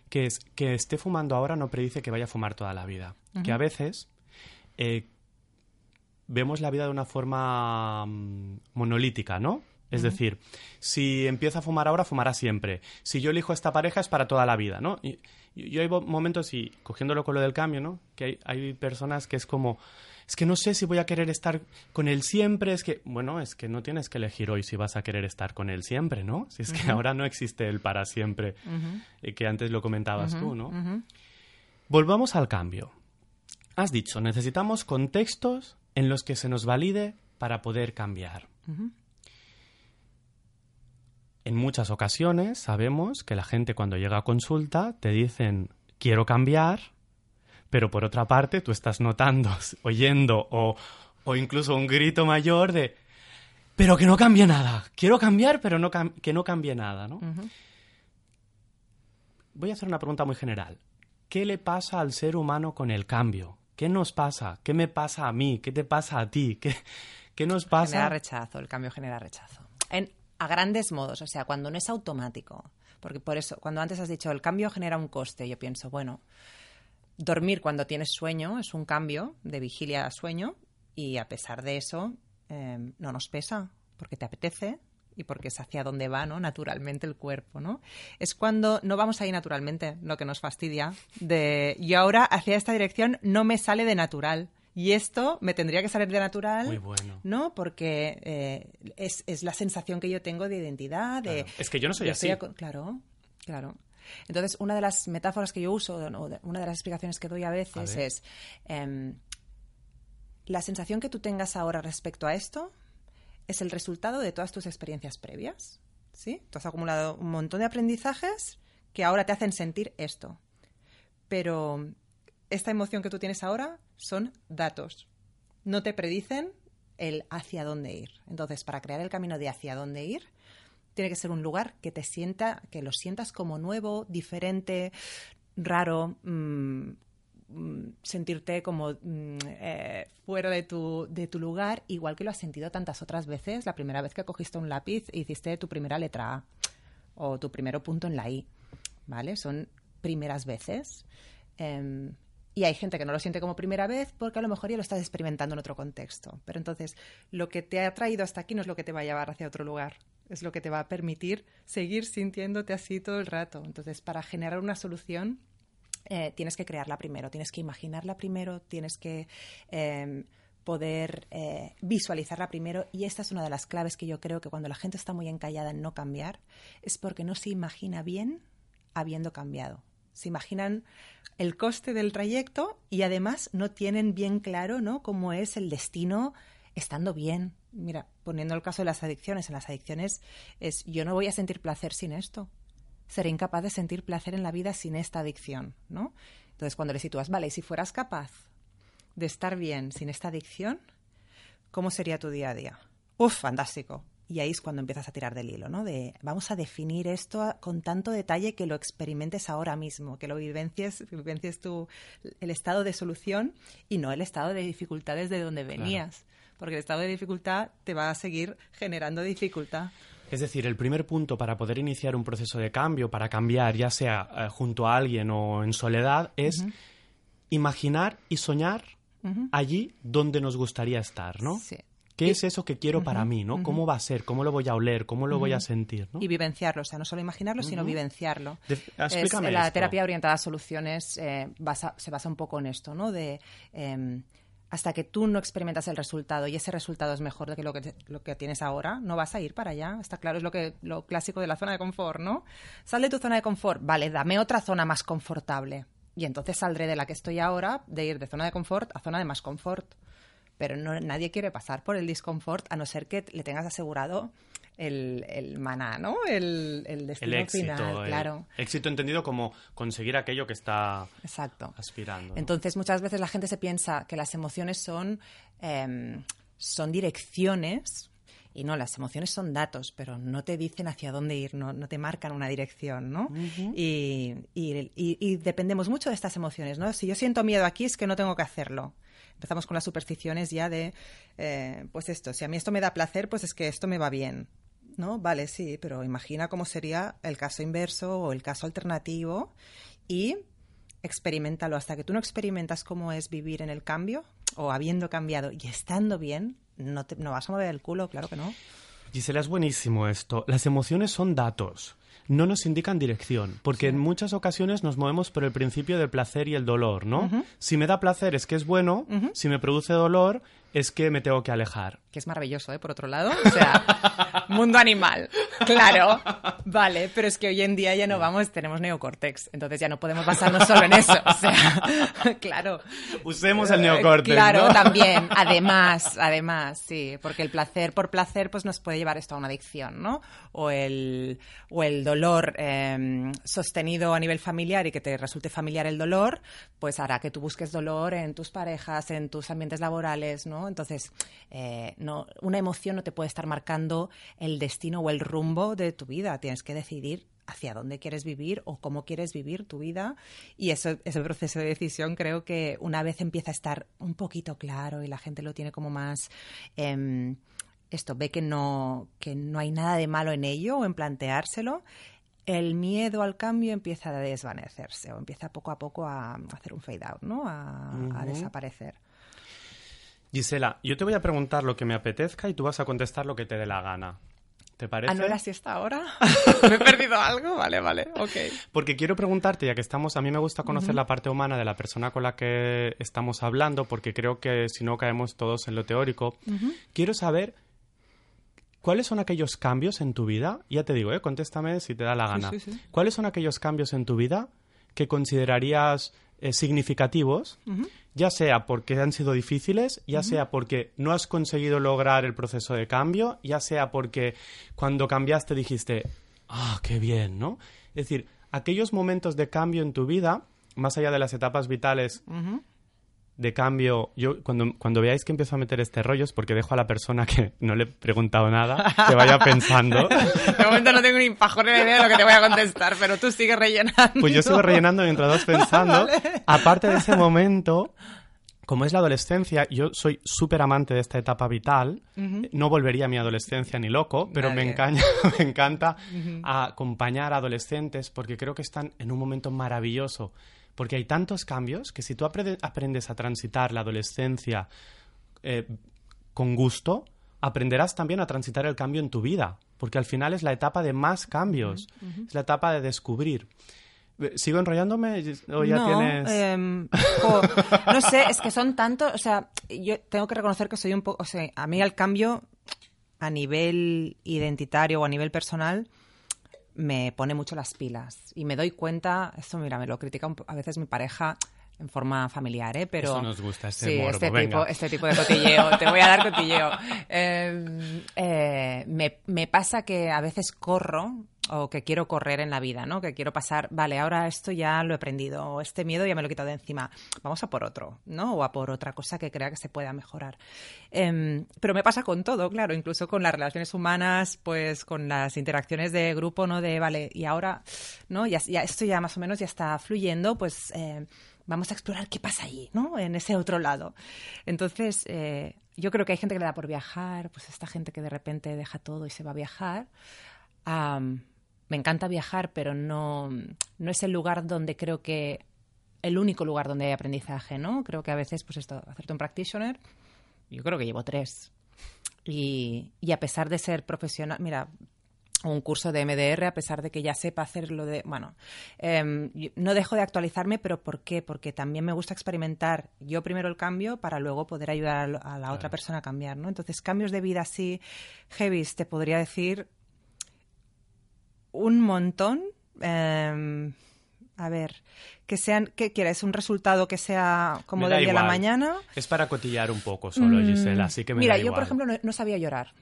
que es que esté fumando ahora no predice que vaya a fumar toda la vida. Que a veces eh, vemos la vida de una forma mm, monolítica, ¿no? Es decir, si empieza a fumar ahora, fumará siempre. Si yo elijo esta pareja es para toda la vida, ¿no? Y, yo hay momentos, y cogiéndolo con lo del cambio, ¿no? Que hay, hay personas que es como, es que no sé si voy a querer estar con él siempre, es que, bueno, es que no tienes que elegir hoy si vas a querer estar con él siempre, ¿no? Si es que ahora no existe el para siempre, eh, que antes lo comentabas tú, ¿no? Volvamos al cambio. Has dicho, necesitamos contextos en los que se nos valide para poder cambiar. En muchas ocasiones sabemos que la gente cuando llega a consulta te dicen quiero cambiar, pero por otra parte tú estás notando, oyendo o, o incluso un grito mayor de pero que no cambie nada. Quiero cambiar, pero no que no cambie nada, ¿no? Voy a hacer una pregunta muy general. ¿Qué le pasa al ser humano con el cambio? ¿Qué nos pasa? ¿Qué me pasa a mí? ¿Qué te pasa a ti? ¿Qué, qué nos pasa? Genera rechazo, el cambio genera rechazo. En, a grandes modos, o sea, cuando no es automático. Porque por eso, cuando antes has dicho el cambio genera un coste, yo pienso, bueno, dormir cuando tienes sueño es un cambio de vigilia a sueño y a pesar de eso em, no nos pesa porque te apetece y porque es hacia donde va, ¿no? Naturalmente el cuerpo, ¿no? Es cuando no vamos ahí naturalmente, lo que nos fastidia. De yo ahora hacia esta dirección no me sale de natural. Y esto me tendría que salir de natural, Muy bueno. ¿no? Porque eh, es, es, la sensación que yo tengo de identidad, de... Es que yo no soy así. claro, claro. Entonces, una de las metáforas que yo uso, una de las explicaciones que doy a veces es, em, la sensación que tú tengas ahora respecto a esto es el resultado de todas tus experiencias previas, ¿sí? Tú has acumulado un montón de aprendizajes que ahora te hacen sentir esto. Pero esta emoción que tú tienes ahora son datos. No te predicen el hacia dónde ir. Entonces, para crear el camino de hacia dónde ir, tiene que ser un lugar que te sienta, que lo sientas como nuevo, diferente, raro, mm, mm, sentirte como mm, eh, fuera de tu, de tu lugar, igual que lo has sentido tantas otras veces, la primera vez que cogiste un lápiz e hiciste tu primera letra A o tu primero punto en la I, ¿vale? Son primeras veces. Em, y hay gente que no lo siente como primera vez porque a lo mejor ya lo estás experimentando en otro contexto. Pero entonces, lo que te ha traído hasta aquí no es lo que te va a llevar hacia otro lugar. Es lo que te va a permitir seguir sintiéndote así todo el rato. Entonces, para generar una solución, eh, tienes que crearla primero, tienes que imaginarla primero, tienes que em, poder eh, visualizarla primero. Y esta es una de las claves que yo creo que cuando la gente está muy encallada en no cambiar, es porque no se imagina bien habiendo cambiado se imaginan el coste del trayecto y además no tienen bien claro ¿no? cómo es el destino estando bien. Mira, poniendo el caso de las adicciones, en las adicciones es yo no voy a sentir placer sin esto. Seré incapaz de sentir placer en la vida sin esta adicción, ¿no? Entonces, cuando le sitúas, vale, y si fueras capaz de estar bien sin esta adicción, ¿cómo sería tu día a día? Uf, fantástico. Y ahí es cuando empiezas a tirar del hilo, ¿no? De vamos a definir esto con tanto detalle que lo experimentes ahora mismo, que lo vivencies, vivencies tú el estado de solución y no el estado de dificultades de donde venías. Porque el estado de dificultad te va a seguir generando dificultad. Es decir, el primer punto para poder iniciar un proceso de cambio, para cambiar, ya sea eh, junto a alguien o en soledad, es imaginar y soñar allí donde nos gustaría estar, ¿no? Sí. ¿Qué es eso que quiero para mí, no? ¿Cómo va a ser? ¿Cómo lo voy a oler? ¿Cómo lo voy a sentir? Y vivenciarlo, o sea, no solo imaginarlo, sino vivenciarlo. la terapia orientada a soluciones eh, se basa un poco en esto, ¿no? De em, hasta que tú no experimentas el resultado y ese resultado es mejor de que lo que, lo que tienes ahora, no vas a ir para allá. Está claro, es lo que lo clásico de la zona de confort, ¿no? Sal de tu zona de confort, vale, dame otra zona más confortable. Y entonces saldré de la que estoy ahora, de ir de zona de confort a zona de más confort pero no, nadie quiere pasar por el disconfort a no ser que le tengas asegurado el, el maná, ¿no? El, el destino éxito, final, claro. Éxito entendido como conseguir aquello que está Exacto. aspirando. Entonces, muchas veces la gente se piensa que las emociones son, em, son direcciones y no, las emociones son datos, pero no te dicen hacia dónde ir, no, no te marcan una dirección, ¿no? y, y, y, dependemos mucho de estas emociones, ¿no? Si yo siento miedo aquí es que no tengo que hacerlo empezamos con las supersticiones ya de, eh, pues esto, si a mí esto me da placer, pues es que esto me va bien. ¿No? Vale, sí, pero imagina cómo sería el caso inverso o el caso alternativo y experimentalo. Hasta que tú no experimentas cómo es vivir en el cambio o habiendo cambiado y estando bien, no, te, no vas a mover el culo, claro que no. Gisela, es buenísimo esto. Las emociones son datos. no nos indican dirección, porque en muchas ocasiones nos movemos por el principio del placer y el dolor, ¿no? Si me da placer es que es bueno, si me produce dolor es que me tengo que alejar. Que es maravilloso, ¿eh? Por otro lado. O sea, mundo animal. Claro. Vale, pero es que hoy en día ya no vamos, tenemos neocórtex. Entonces ya no podemos basarnos solo en eso. O sea, claro. Usemos el neocórtex. Claro, también. Además, además, sí. Porque el placer por placer pues nos puede llevar esto a una adicción, ¿no? O el, o el dolor em, sostenido a nivel familiar y que te resulte familiar el dolor, pues hará que tú busques dolor en tus parejas, en tus ambientes laborales, ¿no? Entonces, eh, no, una emoción no te puede estar marcando el destino o el rumbo de tu vida. Tienes que decidir hacia dónde quieres vivir o cómo quieres vivir tu vida. Y eso, ese proceso de decisión creo que una vez empieza a estar un poquito claro y la gente lo tiene como más... Em, esto ve que no, que no hay nada de malo en ello o en planteárselo, el miedo al cambio empieza a desvanecerse o empieza poco a poco a hacer un fade out, ¿no? a desaparecer. Gisela, yo te voy a preguntar lo que me apetezca y tú vas a contestar lo que te dé la gana. ¿Te parece? ¿Ah, no era siesta ahora? ¿Me he perdido algo? Vale, vale, ok. Porque quiero preguntarte, ya que estamos, a mí me gusta conocer la parte humana de la persona con la que estamos hablando, porque creo que si no caemos todos en lo teórico. Quiero saber cuáles son aquellos cambios en tu vida, ya te digo, ¿eh? contéstame si te da la gana. ¿Cuáles son aquellos cambios en tu vida que considerarías eh, significativos, ya sea porque han sido difíciles, ya sea porque no has conseguido lograr el proceso de cambio, ya sea porque cuando cambiaste dijiste, ah, qué bien, ¿no? Es decir, aquellos momentos de cambio en tu vida, más allá de las etapas vitales de cambio, yo cuando, cuando veáis que empiezo a meter este rollo es porque dejo a la persona que no le he preguntado nada que vaya pensando. de momento no tengo ni pajón ni idea de lo que te voy a contestar, pero tú sigues rellenando. Pues yo sigo rellenando mientras vas pensando. Aparte de ese momento, como es la adolescencia, yo soy súper amante de esta etapa vital. No volvería a mi adolescencia ni loco, pero me, me encanta acompañar a adolescentes porque creo que están en un momento maravilloso porque hay tantos cambios que si tú aprendes a transitar la adolescencia eh, con gusto, aprenderás también a transitar el cambio en tu vida, porque al final es la etapa de más cambios, es la etapa de descubrir. Eh, ¿Sigo enrollándome o ya no, tienes...? Em, no sé, es que son tantos... O sea, yo tengo que reconocer que soy un poco... O sea, a mí el cambio a nivel identitario o a nivel personal me pone mucho las pilas y me doy cuenta, esto mira, me lo critica a veces mi pareja en forma familiar, ¿eh? Pero Eso nos gusta, este sí, este tipo, este tipo de cotilleo, te voy a dar cotilleo. Em, eh, me, me pasa que a veces corro o que quiero correr en la vida, ¿no? Que quiero pasar, vale, ahora esto ya lo he aprendido, o este miedo ya me lo he quitado de encima, vamos a por otro, ¿no? O a por otra cosa que crea que se pueda mejorar. Em, pero me pasa con todo, claro, incluso con las relaciones humanas, pues con las interacciones de grupo, ¿no? De, vale, y ahora, ¿no? Ya, ya esto ya más o menos ya está fluyendo, pues eh, vamos a explorar qué pasa ahí, ¿no? En ese otro lado. Entonces, eh, yo creo que hay gente que le da por viajar, pues esta gente que de repente deja todo y se va a viajar me encanta viajar, pero no, no es el lugar donde creo que el único lugar donde hay aprendizaje, ¿no? Creo que a veces, pues esto, hacerte un practitioner, yo creo que llevo tres. Y, y a pesar de ser profesional, mira, un curso de MDR, a pesar de que ya sepa hacerlo de... Bueno, em, no dejo de actualizarme, pero ¿por qué? Porque también me gusta experimentar yo primero el cambio para luego poder ayudar a, la otra persona a cambiar, ¿no? Entonces, cambios de vida así, heavy, te podría decir un montón. Em, a ver, que sean, ¿qué quieres? ¿Un resultado que sea como de día a la mañana? Es para cotillar un poco solo, mm, Gisela, así que me Mira, yo por ejemplo no, sabía llorar.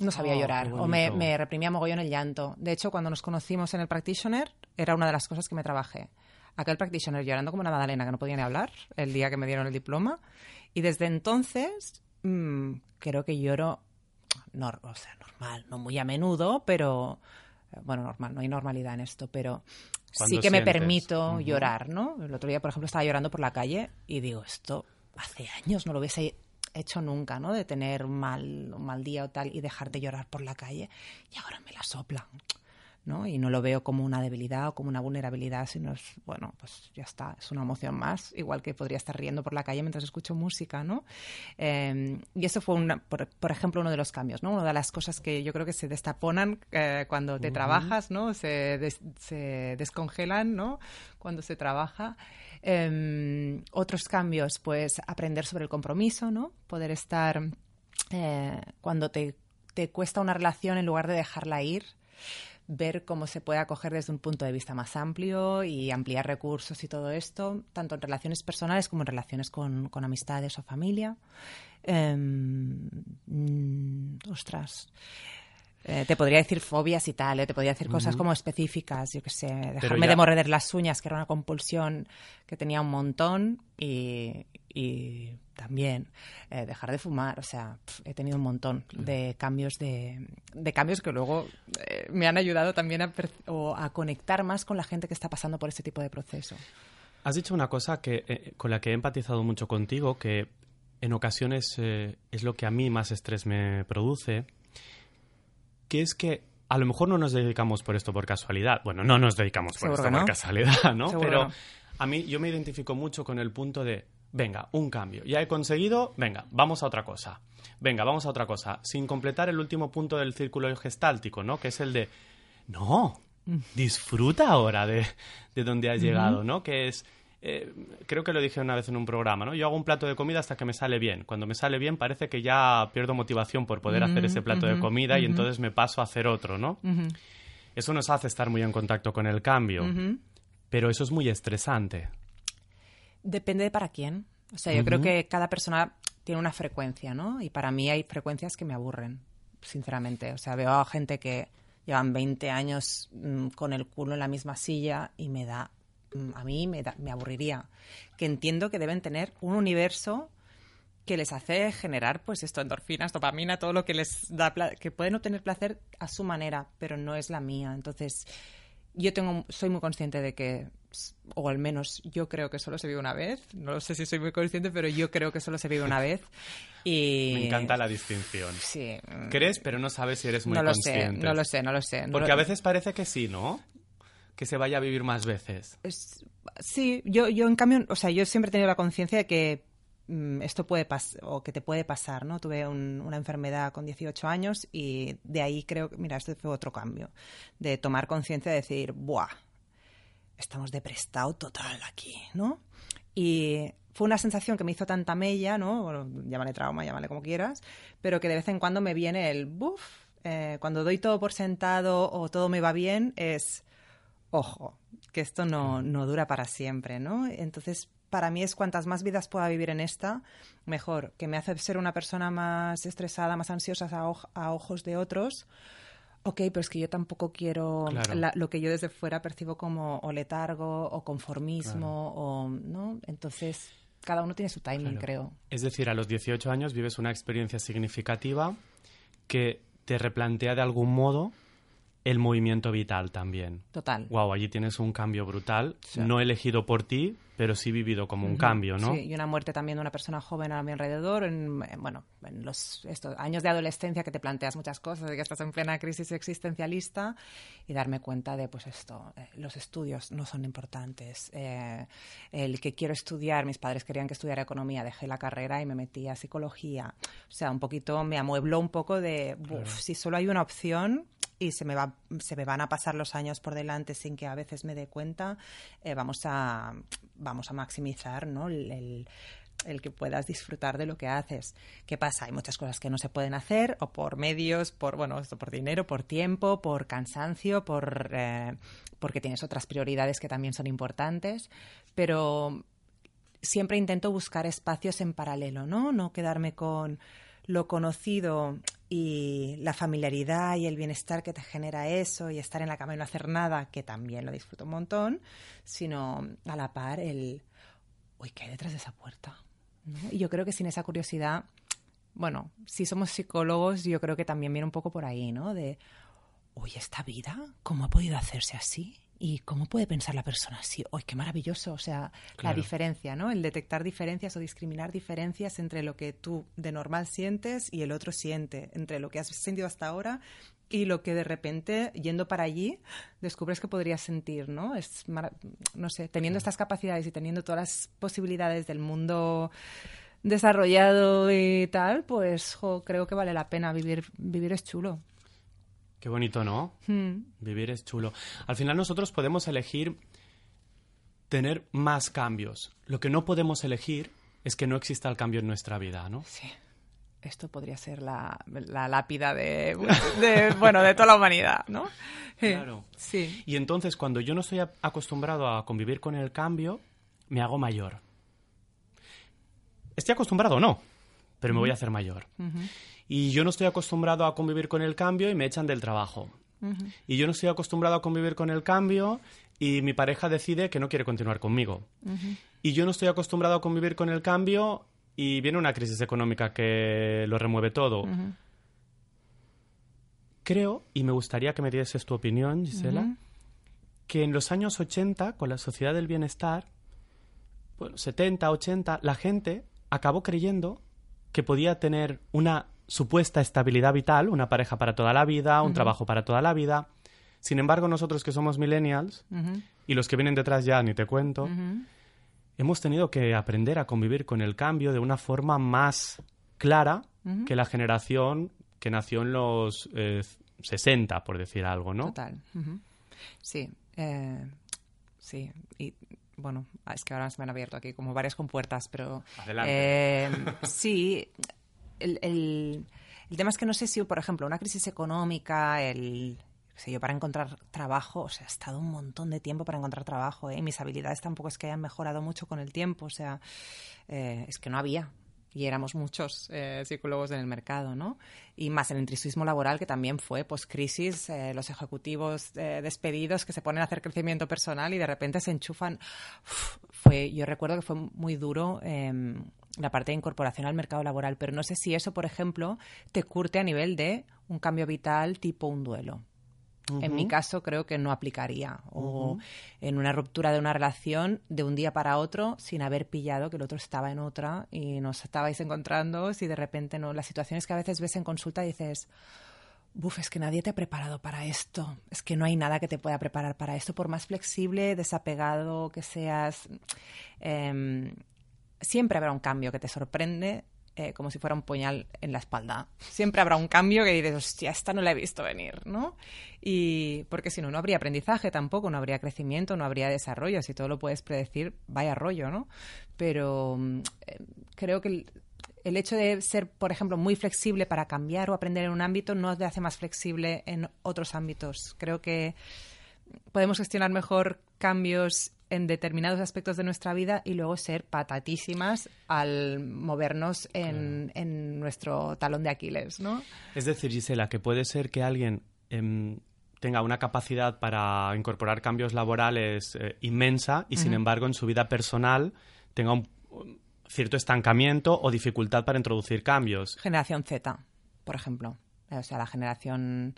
No sabía oh, llorar o me, me, reprimía mogollón el llanto. De hecho, cuando nos conocimos en el practitioner, era una de las cosas que me trabajé. Aquel practitioner llorando como una magdalena que no podía ni hablar el día que me dieron el diploma. Y desde entonces mm, creo que lloro, o sea, normal, no muy a menudo, pero bueno, normal, no hay normalidad en esto, pero sí que me permito llorar, ¿no? El otro día, por ejemplo, estaba llorando por la calle y digo, esto hace años no lo hubiese hecho nunca, ¿no? De tener mal, un mal día o tal y dejar de llorar por la calle y ahora me la soplan. ¿No? Y no lo veo como una debilidad o como una vulnerabilidad, sino es, bueno, pues ya está, es una emoción más, igual que podría estar riendo por la calle mientras escucho música, ¿no? Eh, y eso fue, una, por, por, ejemplo, uno de los cambios, ¿no? Una de las cosas que yo creo que se destaponan eh, cuando te uh -huh. trabajas, ¿no? Se, des, se, descongelan, ¿no? Cuando se trabaja. Eh, otros cambios, pues aprender sobre el compromiso, ¿no? Poder estar eh, cuando te, te cuesta una relación en lugar de dejarla ir ver cómo se puede acoger desde un punto de vista más amplio y ampliar recursos y todo esto, tanto en relaciones personales como en relaciones con, con amistades o familia. Eh, mm, ostras. Eh, te podría decir fobias y tal, eh, te podría decir cosas uh -huh. como específicas, yo qué sé, dejarme ya... de morder las uñas, que era una compulsión que tenía un montón, y, y también eh, dejar de fumar, o sea, pff, he tenido un montón de cambios de, de cambios que luego eh, me han ayudado también a, o a conectar más con la gente que está pasando por este tipo de proceso. Has dicho una cosa que eh, con la que he empatizado mucho contigo, que en ocasiones es lo que a mí más estrés me produce, que es que a lo mejor no nos dedicamos por esto por casualidad. Bueno, no nos dedicamos por Seguro esto no. por casualidad, ¿no? Seguro Pero no. a mí yo me identifico mucho con el punto de, venga, un cambio. Ya he conseguido, venga, vamos a otra cosa. Venga, vamos a otra cosa. Sin completar el último punto del círculo gestáltico, ¿no? Que es el de, no, disfruta ahora de, de donde has llegado, ¿no? Que es, eh, creo que lo dije una vez en un programa, ¿no? Yo hago un plato de comida hasta que me sale bien. Cuando me sale bien parece que ya pierdo motivación por poder hacer ese plato de comida y entonces me paso a hacer otro, ¿no? Eso nos hace estar muy en contacto con el cambio. Pero eso es muy estresante. Depende de para quién. O sea, yo creo que cada persona tiene una frecuencia, ¿no? Y para mí hay frecuencias que me aburren, sinceramente. O sea, veo a gente que llevan 20 años mmm, con el culo en la misma silla y me da a mí me, da, me aburriría. Que entiendo que deben tener un universo que les hace generar, pues esto, endorfinas, dopamina, todo lo que les da, que pueden obtener placer a su manera, pero no es la mía. Entonces, yo tengo, soy muy consciente de que, o al menos yo creo que solo se vive una vez. No sé si soy muy consciente, pero yo creo que solo se vive una vez. Y... Me encanta la distinción. Sí. Crees, pero no sabes si eres muy no lo consciente. Sé, no lo sé, no lo sé. Porque no a veces parece que sí, ¿no? que se vaya a vivir más veces. Es, sí, yo, yo en cambio, o sea, yo siempre he tenido la conciencia de que esto puede pasar, o que te puede pasar, ¿no? Tuve un, una enfermedad con 18 años y de ahí creo que, mira, este fue otro cambio, de tomar conciencia de decir, ¡buah! Estamos de prestado total aquí, ¿no? Y fue una sensación que me hizo tanta mella, ¿no? Bueno, llámale trauma, llámale como quieras, pero que de vez en cuando me viene el buf. Eh, cuando doy todo por sentado o todo me va bien, es ojo, que esto no, no, dura para siempre, ¿no? Entonces, para mí es cuantas más vidas pueda vivir en esta, mejor, que me hace ser una persona más estresada, más ansiosa a, oj a ojos de otros. Ok, pero es que yo tampoco quiero claro. la, lo que yo desde fuera percibo como o letargo o conformismo claro. o no, entonces cada uno tiene su timing, claro. creo. Es decir, a los 18 años vives una experiencia significativa que te replantea de algún modo el movimiento vital también. Total. Wow, allí tienes un cambio brutal, sí. no elegido por ti, pero sí vivido como uh -huh. un cambio, ¿no? Sí, y una muerte también de una persona joven a mi alrededor, en, bueno, en los estos años de adolescencia que te planteas muchas cosas, de que estás en plena crisis existencialista y darme cuenta de, pues esto, eh, los estudios no son importantes, eh, el que quiero estudiar, mis padres querían que estudiara economía, dejé la carrera y me metí a psicología, o sea, un poquito me amuebló un poco de, claro. uff, si solo hay una opción, y se me, va, se me van a pasar los años por delante sin que a veces me dé cuenta, eh, vamos, a, vamos a maximizar ¿no? el, el, que puedas disfrutar de lo que haces. ¿Qué pasa? Hay muchas cosas que no se pueden hacer o por medios, por, bueno, esto por dinero, por tiempo, por cansancio, por, eh, porque tienes otras prioridades que también son importantes, pero siempre intento buscar espacios en paralelo, ¿no? No quedarme con lo conocido y la familiaridad y el bienestar que te genera eso y estar en la cama y no hacer nada, que también lo disfruto un montón, sino a la par el, uy, ¿qué hay detrás de esa puerta? Y yo creo que sin esa curiosidad, bueno, si somos psicólogos, yo creo que también viene un poco por ahí, ¿no? De, uy, esta vida, ¿cómo ha podido hacerse así? ¿Y cómo puede pensar la persona así? ¡Uy, qué maravilloso! O sea, claro. la diferencia, ¿no? El detectar diferencias o discriminar diferencias entre lo que tú de normal sientes y el otro siente, entre lo que has sentido hasta ahora y lo que de repente, yendo para allí, descubres que podrías sentir, ¿no? Es, no sé, teniendo estas capacidades y teniendo todas las posibilidades del mundo desarrollado y tal, pues creo que vale la pena vivir, vivir es chulo. Qué bonito, ¿no? Hmm. Vivir es chulo. Al final nosotros podemos elegir tener más cambios. Lo que no podemos elegir es que no exista el cambio en nuestra vida, ¿no? Sí esto podría ser la, lápida de, bueno, de toda la humanidad, ¿no? Claro. Sí. Y entonces, cuando yo no estoy acostumbrado a convivir con el cambio, me hago mayor. Estoy acostumbrado o no, pero me voy a hacer mayor. Y yo no estoy acostumbrado a convivir con el cambio y me echan del trabajo. Y yo no estoy acostumbrado a convivir con el cambio y mi pareja decide que no quiere continuar conmigo. Y yo no estoy acostumbrado a convivir con el cambio y viene una crisis económica que lo remueve todo. Creo, y me gustaría que me dieses tu opinión, Gisela, que en los años 80, con la sociedad del bienestar, bueno, 70, 80, la gente acabó creyendo que podía tener una supuesta estabilidad vital, una pareja para toda la vida, un trabajo para toda la vida. Sin embargo, nosotros que somos millennials, y los que vienen detrás ya ni te cuento, hemos tenido que aprender a convivir con el cambio de una forma más clara que la generación que nació en los 60, eh, por decir algo, ¿no? Total. Sí. Eh, sí. Y bueno, es que ahora se me han abierto aquí como varias compuertas, pero... Adelante. Eh, sí. El, el tema es que no sé si, por ejemplo, una crisis económica, el, yo para encontrar trabajo, o sea, ha estado un montón de tiempo para encontrar trabajo, ¿eh? y mis habilidades tampoco es que hayan mejorado mucho con el tiempo, o sea, eh, es que no había. Y éramos muchos eh, psicólogos en el mercado, ¿no? Y más el intrusismo laboral, que también fue post-crisis, los ejecutivos despedidos que se ponen a hacer crecimiento personal y de repente se enchufan. fue, yo recuerdo que fue muy duro em, la parte de incorporación al mercado laboral, pero no sé si eso, por ejemplo, te curte a nivel de un cambio vital tipo un duelo. En mi caso creo que no aplicaría. O en una ruptura de una relación de un día para otro sin haber pillado que el otro estaba en otra y nos estabais encontrando, si de repente no. Las situaciones que a veces ves en consulta dices, buf, es que nadie te ha preparado para esto. Es que no hay nada que te pueda preparar para esto. Por más flexible, desapegado que seas, em, siempre habrá un cambio que te sorprende eh, como si fuera un puñal en la espalda. Siempre habrá un cambio que dices, hostia, esta no la he visto venir, ¿no? Y porque si no, no habría aprendizaje tampoco, no habría crecimiento, no habría desarrollo. Si todo lo puedes predecir, vaya rollo, ¿no? Pero mm, eh, creo que el, el hecho de ser, por ejemplo, muy flexible para cambiar o aprender en un ámbito no te hace más flexible en otros ámbitos. Creo que podemos gestionar mejor cambios en determinados aspectos de nuestra vida y luego ser patatísimas al movernos en, nuestro talón de Aquiles, ¿no? Es decir, Gisela, que puede ser que alguien em, tenga una capacidad para incorporar cambios laborales eh, inmensa y, sin embargo, en su vida personal tenga un cierto estancamiento o dificultad para introducir cambios. Generación Z, por ejemplo. O sea, la generación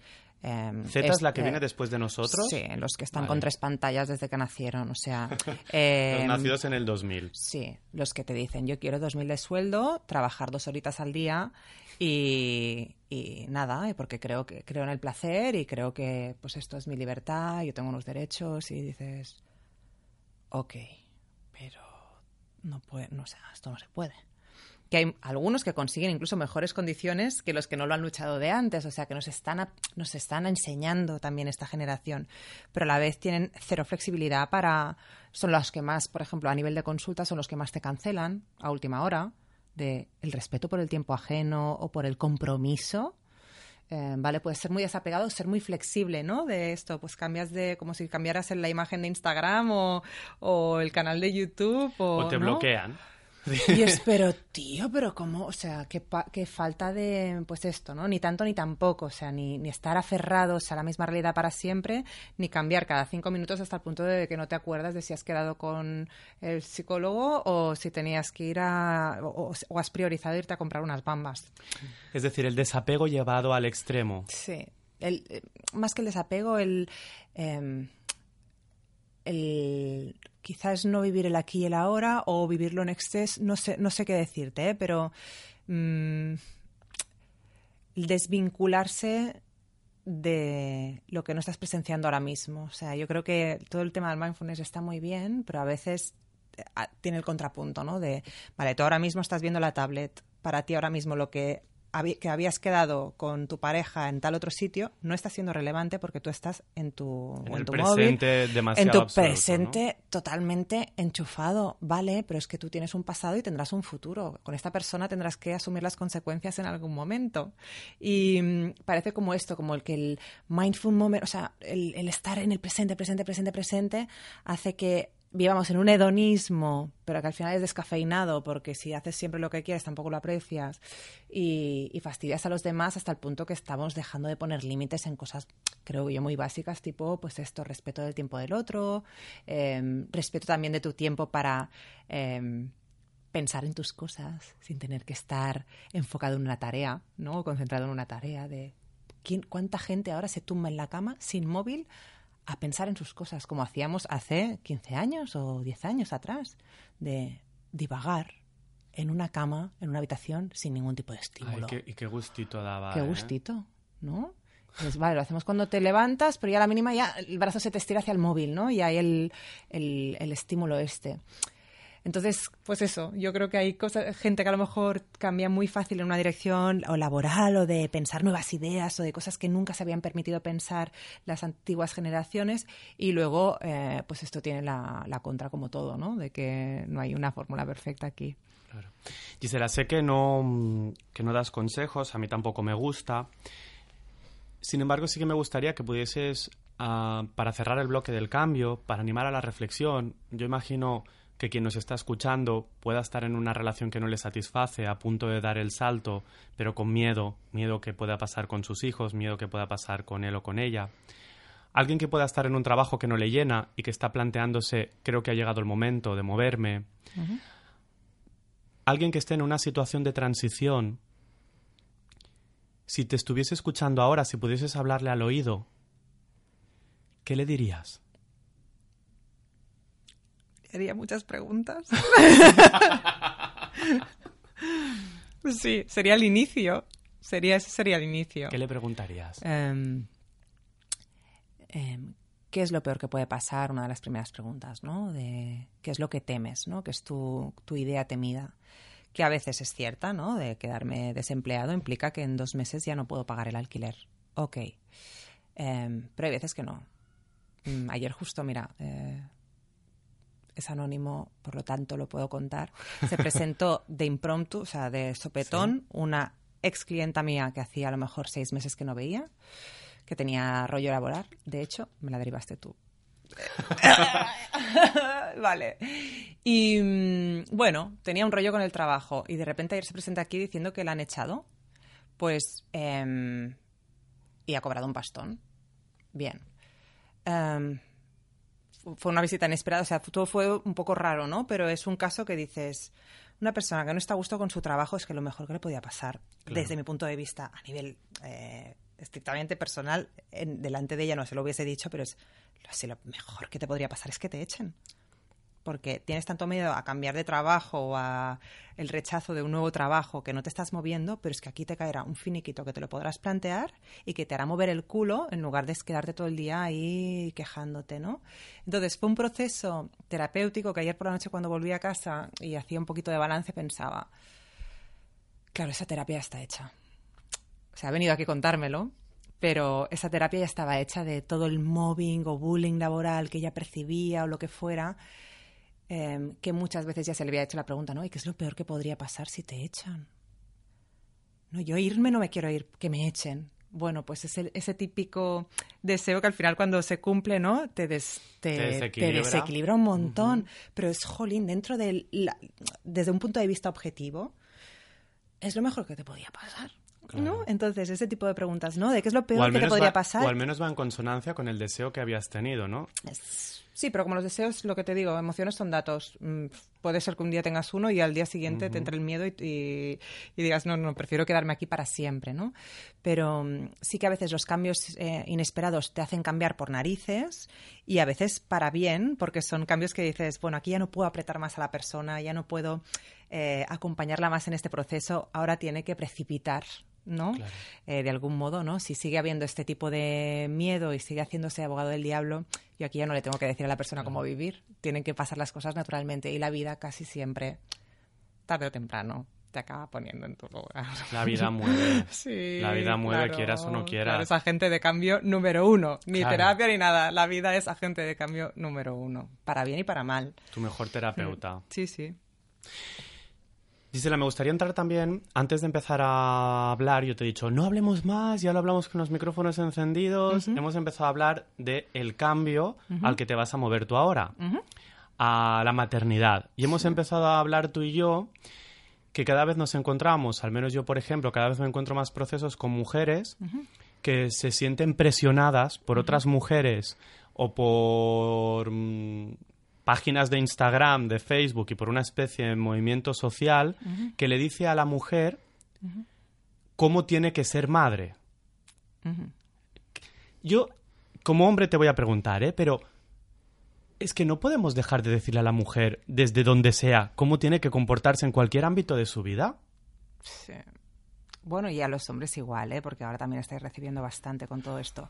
Em, ¿Z es, la que viene después de nosotros? Sí, los que están con tres pantallas desde que nacieron, o sea... los em, nacidos en el 2000. Sí, los que te dicen, yo quiero 2.000 de sueldo, trabajar dos horitas al día y, y nada, porque creo, que, creo en el placer y creo que pues esto es mi libertad, yo tengo unos derechos y dices, ok, pero no puede, no, o sea, esto no se puede que hay algunos que consiguen incluso mejores condiciones que los que no lo han luchado de antes, o sea que nos están, nos están enseñando también esta generación, pero a la vez tienen cero flexibilidad para, son los que más, por ejemplo, a nivel de consulta, son los que más te cancelan a última hora, de el respeto por el tiempo ajeno o por el compromiso. Eh, vale, puedes ser muy desapegado, ser muy flexible, ¿no? De esto, pues cambias de, como si cambiaras en la imagen de Instagram o, o el canal de YouTube. O, o te bloquean. Y es, pero tío, pero cómo, o sea, qué, qué, falta de, pues esto, ¿no? Ni tanto ni tampoco, o sea, ni, ni estar aferrados a la misma realidad para siempre, ni cambiar cada cinco minutos hasta el punto de que no te acuerdas de si has quedado con el psicólogo o si tenías que ir a, o, has priorizado irte a comprar unas bambas. Es decir, el desapego llevado al extremo. Sí, el, eh, más que el desapego, el... Em, el quizás no vivir el aquí y el ahora o vivirlo en exceso, no sé, no sé qué decirte, ¿eh? pero mm, desvincularse de lo que no estás presenciando ahora mismo. O sea, yo creo que todo el tema del mindfulness está muy bien, pero a veces eh, tiene el contrapunto, ¿no? De, vale, tú ahora mismo estás viendo la tablet, para ti ahora mismo lo que que habías quedado con tu pareja en tal otro sitio no está siendo relevante porque tú estás en tu, en, tu presente móvil, en tu presente totalmente enchufado, vale, pero es que tú tienes un pasado y tendrás un futuro. Con esta persona tendrás que asumir las consecuencias en algún momento. Y mm, parece como esto, como el que el mindful moment, o sea, el, el estar en el presente, presente, presente, presente, hace que vivamos en un hedonismo, pero que al final es descafeinado, porque si haces siempre lo que quieres tampoco lo aprecias y, fastidias a los demás hasta el punto que estamos dejando de poner límites en cosas, creo yo, muy básicas, tipo, pues esto, respeto del tiempo del otro, em, respeto también de tu tiempo para... Em, pensar en tus cosas sin tener que estar enfocado en una tarea, ¿no? O concentrado en una tarea de ¿quién, cuánta gente ahora se tumba en la cama sin móvil a pensar en sus cosas, como hacíamos hace 15 años o 10 años atrás, de divagar en una cama, en una habitación, sin ningún tipo de estímulo. y qué gustito daba. Qué ¿eh? gustito, ¿no? Pues vale, lo hacemos cuando te levantas, pero ya a la mínima ya el brazo se te estira hacia el móvil, ¿no? Y hay el, el, el estímulo este. Entonces, pues eso, yo creo que hay cosas, gente que a lo mejor cambia muy fácil en una dirección o laboral o de pensar nuevas ideas o de cosas que nunca se habían permitido pensar las antiguas generaciones y luego, eh, pues esto tiene la, contra como todo, ¿no? De que no hay una fórmula perfecta aquí. Claro. Gisela, sé que no, que no das consejos, a mí tampoco me gusta. Sin embargo, sí que me gustaría que pudieses, uh, para cerrar el bloque del cambio, para animar a la reflexión, yo imagino que quien nos está escuchando pueda estar en una relación que no le satisface, a punto de dar el salto, pero con miedo, miedo que pueda pasar con sus hijos, miedo que pueda pasar con él o con ella. Alguien que pueda estar en un trabajo que no le llena y que está planteándose, creo que ha llegado el momento de moverme. Alguien que esté en una situación de transición. Si te estuviese escuchando ahora, si pudieses hablarle al oído, ¿qué le dirías? Haría muchas preguntas. sí, sería el inicio. Sería, ese sería el inicio. ¿Qué le preguntarías? Em, em, ¿Qué es lo peor que puede pasar? Una de las primeras preguntas, ¿no? De qué es lo que temes, ¿no? ¿Qué es tu, tu idea temida? Que a veces es cierta, ¿no? De quedarme desempleado implica que en dos meses ya no puedo pagar el alquiler. Ok. Em, pero hay veces que no. Mm, ayer justo, mira, eh, es anónimo, por lo tanto lo puedo contar, se presentó de impromptu, o sea, de sopetón, una ex clienta mía que hacía a lo mejor seis meses que no veía, que tenía rollo laboral. De hecho, me la derivaste tú. vale. Y mm, bueno, tenía un rollo con el trabajo y de repente ayer se presenta aquí diciendo que la han echado. Pues. Em, y ha cobrado un pastón. Bien. Em, fue una visita inesperada, o sea, todo fue un poco raro, ¿no? Pero es un caso que dices, una persona que no está a gusto con su trabajo es que lo mejor que le podía pasar, desde mi punto de vista, a nivel eh, estrictamente personal, delante de ella no se lo hubiese dicho, pero es así lo mejor que te podría pasar es que te echen porque tienes tanto miedo a cambiar de trabajo o a el rechazo de un nuevo trabajo que no te estás moviendo, pero es que aquí te caerá un finiquito que te lo podrás plantear y que te hará mover el culo en lugar de quedarte todo el día ahí quejándote, ¿no? Entonces fue un proceso terapéutico que ayer por la noche cuando volví a casa y hacía un poquito de balance pensaba, claro, esa terapia ya está hecha. O sea, ha venido aquí a contármelo, pero esa terapia ya estaba hecha de todo el mobbing o bullying laboral que ella percibía o lo que fuera Em, que muchas veces ya se le había hecho la pregunta, ¿no? ¿Y qué es lo peor que podría pasar si te echan? No, yo irme no me quiero ir, que me echen. Bueno, pues es ese típico deseo que al final cuando se cumple, ¿no? Te, desequilibra. un montón. Pero es, jolín, dentro del... desde un punto de vista objetivo, es lo mejor que te podía pasar. ¿No? Entonces, ese tipo de preguntas, ¿no? ¿De qué es lo peor que te podría pasar? O al menos va en consonancia con el deseo que habías tenido, ¿no? Sí, pero como los deseos, lo que te digo, emociones son datos. Mm, puede ser que un día tengas uno y al día siguiente te entre el miedo y, y- y digas, no, no, prefiero quedarme aquí para siempre, ¿no? Pero mm, sí que a veces los cambios eh, inesperados te hacen cambiar por narices y a veces para bien, porque son cambios que dices, bueno, aquí ya no puedo apretar más a la persona, ya no puedo eh, acompañarla más en este proceso, ahora tiene que precipitar. ¿No? Claro. Eh, de algún modo, ¿no? Si sigue habiendo este tipo de miedo y sigue haciéndose abogado del diablo, yo aquí ya no le tengo que decir a la persona cómo vivir. Tienen que pasar las cosas naturalmente y la vida casi siempre, tarde o temprano, te acaba poniendo en tu lugar. La vida mueve. Sí, La vida mueve, claro, quieras o no quieras. claro, es agente de cambio número uno. Ni Claro. terapia ni nada. La vida es agente de cambio número uno. Para bien y para mal. Tu mejor terapeuta. Sí, sí. Gisela, me gustaría entrar también, antes de empezar a hablar, yo te he dicho, no hablemos más, ya lo hablamos con los micrófonos encendidos, hemos empezado a hablar de el cambio al que te vas a mover tú ahora, a la maternidad. Y hemos empezado a hablar tú y yo que cada vez nos encontramos, al menos yo, por ejemplo, cada vez me encuentro más procesos con mujeres que se sienten presionadas por otras mujeres o por mm, páginas de Instagram, de Facebook y por una especie de movimiento social que le dice a la mujer cómo tiene que ser madre. Yo, como hombre, te voy a preguntar, ¿eh? Pero es que no podemos dejar de decirle a la mujer, desde donde sea, cómo tiene que comportarse en cualquier ámbito de su vida. Sí. Bueno, y a los hombres igual, ¿eh? porque ahora también estáis recibiendo bastante con todo esto.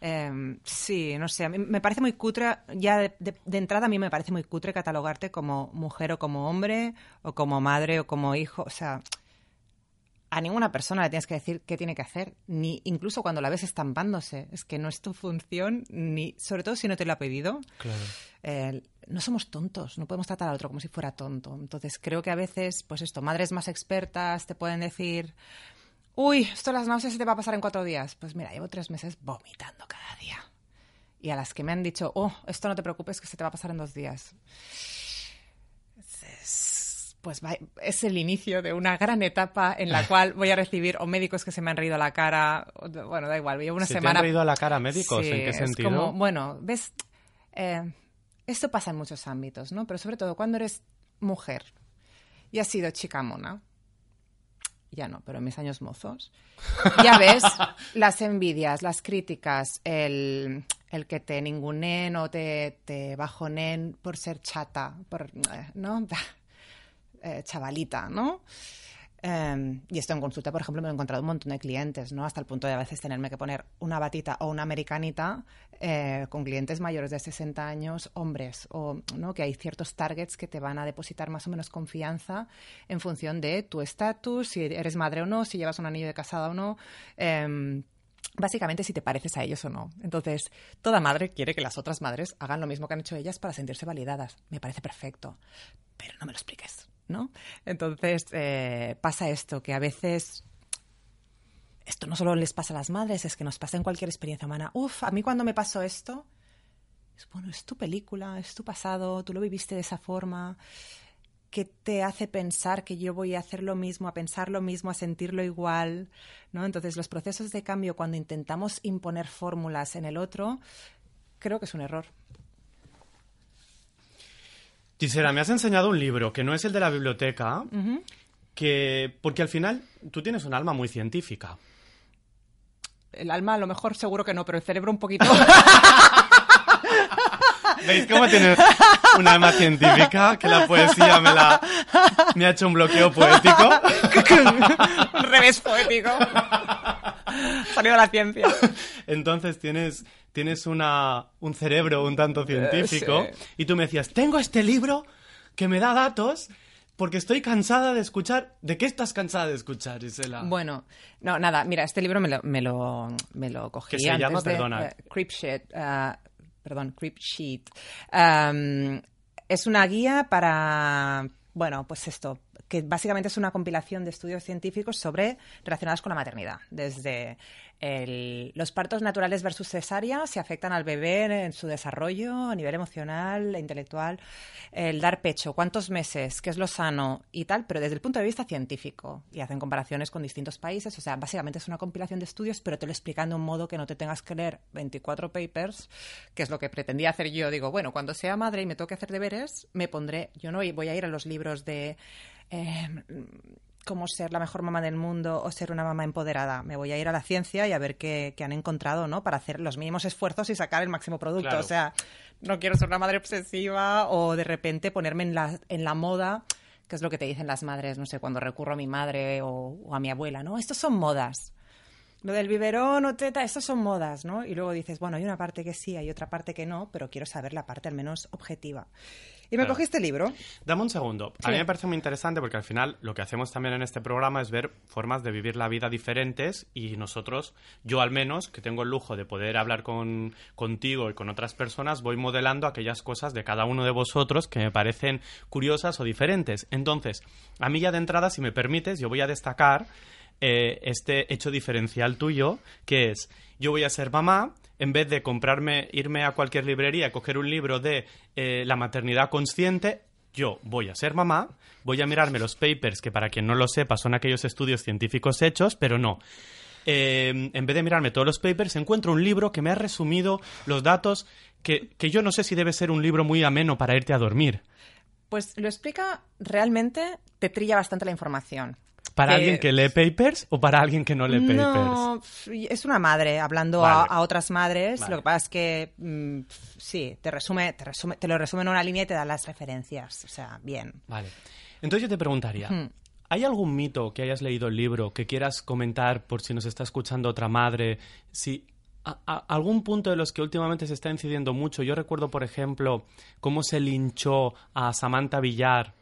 Eh, sí, no sé, a mí me parece muy cutre, ya de, de- de entrada a mí me parece muy cutre catalogarte como mujer o como hombre, o como madre o como hijo. O sea, a ninguna persona le tienes que decir qué tiene que hacer, ni incluso cuando la ves estampándose. Es que no es tu función, ni sobre todo si no te lo ha pedido. Claro. Eh, no somos tontos, no podemos tratar al otro como si fuera tonto. Entonces creo que a veces, pues esto, madres más expertas te pueden decir, uy, esto las náuseas se te va a pasar en cuatro días. Pues mira, llevo tres meses vomitando cada día. Y a las que me han dicho, oh, esto no te preocupes, que se te va a pasar en dos días. Es- Pues va- es el inicio de una gran etapa en la cual voy a recibir o médicos que se me han reído a la cara, o- bueno, da igual, llevo una ¿Se te semana han reído a la cara médicos? Sí, ¿En qué sentido? como, bueno, ves, eh, esto pasa en muchos ámbitos, ¿no? Pero sobre todo cuando eres mujer y has sido chica mona, ya no, pero en mis años mozos, ya ves las envidias, las críticas, el, el que te ningunen o te, te bajonen por ser chata, por, eh, ¿no? Eh, chavalita, ¿no? Eh, y esto en consulta, por ejemplo, me he encontrado un montón de clientes, ¿no? Hasta el punto de a veces tenerme que poner una batita o una americanita eh, con clientes mayores de 60 años, hombres, o ¿no? que hay ciertos targets que te van a depositar más o menos confianza en función de tu estatus, si eres madre o no, si llevas un anillo de casada o no. eh, Básicamente, si te pareces a ellos o no. Entonces, toda madre quiere que las otras madres hagan lo mismo que han hecho ellas para sentirse validadas. Me parece perfecto. Pero no me lo expliques, ¿no? Entonces, eh, pasa esto, que a veces esto no solo les pasa a las madres, es que nos pasa en cualquier experiencia humana. Uf, a mí cuando me pasó esto, es bueno, es tu película, es tu pasado, tú lo viviste de esa forma. ¿Qué te hace pensar que yo voy a hacer lo mismo, a pensar lo mismo, a sentirlo igual? ¿no? Entonces, los procesos de cambio, cuando intentamos imponer fórmulas en el otro, creo que es un error. Gisela, me has enseñado un libro que no es el de la biblioteca, que porque al final tú tienes un alma muy científica. El alma, a lo mejor, seguro que no, pero el cerebro un poquito. ¿Veis cómo tienes un alma científica? Que la poesía me la me ha hecho un bloqueo poético. un revés poético. Salido la ciencia. Entonces tienes tienes una un cerebro un tanto científico Eh, sí. y tú me decías, "Tengo este libro que me da datos porque estoy cansada de escuchar. ¿De qué estás cansada de escuchar, Gisela? Bueno, no, nada, mira, este libro me lo, me lo, me lo cogí ¿Qué se antes llama? de, Perdona. eh, Creep Sheet, ah, perdón, Creep Sheet. Am, es una guía para, bueno, pues esto, que básicamente es una compilación de estudios científicos sobre relacionados con la maternidad, desde el, los partos naturales versus cesárea si afectan al bebé en su desarrollo a nivel emocional, intelectual, el dar pecho, cuántos meses, qué es lo sano y tal, pero desde el punto de vista científico. Y hacen comparaciones con distintos países, o sea, básicamente es una compilación de estudios, pero te lo explican de un modo que no te tengas que leer 24 papers, que es lo que pretendía hacer yo. Digo, bueno, cuando sea madre y me toque hacer deberes, me pondré, yo no voy a ir a los libros de... Eh, cómo ser la mejor mamá del mundo o ser una mamá empoderada. Me voy a ir a la ciencia y a ver qué, han encontrado, ¿no? Para hacer los mínimos esfuerzos y sacar el máximo producto. O sea, no quiero ser una madre obsesiva o de repente ponerme en la, en la moda, que es lo que te dicen las madres, no sé, cuando recurro a mi madre o, o a mi abuela, ¿no? Estos son modas. Lo del biberón o teta, estos son modas, ¿no? Y luego dices, bueno, hay una parte que sí, hay otra parte que no, pero quiero saber la parte al menos objetiva. Y me cogí este libro. Dame un segundo. A mí me parece muy interesante porque al final lo que hacemos también en este programa es ver formas de vivir la vida diferentes y nosotros, yo al menos, que tengo el lujo de poder hablar con, contigo y con otras personas, voy modelando aquellas cosas de cada uno de vosotros que me parecen curiosas o diferentes. Entonces, a mí ya de entrada, si me permites, yo voy a destacar eh, este hecho diferencial tuyo, que es yo voy a ser mamá, en vez de comprarme, irme a cualquier librería, coger un libro de eh, la maternidad consciente, yo voy a ser mamá, voy a mirarme los papers, que para quien no lo sepa son aquellos estudios científicos hechos, pero no. Eh, en vez de mirarme todos los papers, encuentro un libro que me ha resumido los datos que, que yo no sé si debe ser un libro muy ameno para irte a dormir. Pues lo explica realmente, te trilla bastante la información. ¿Para alguien que lee papers o para alguien que no lee papers? No, es una madre hablando a, otras madres. Lo que pasa es que mm, sí, te resume, te resume, te lo resume en una línea y te da las referencias. O sea, bien. Vale. Entonces yo te preguntaría, ¿hay algún mito que hayas leído el libro que quieras comentar por si nos está escuchando otra madre? Si algún punto de los que últimamente se está incidiendo mucho. Yo recuerdo, por ejemplo, cómo se linchó a Samantha Villar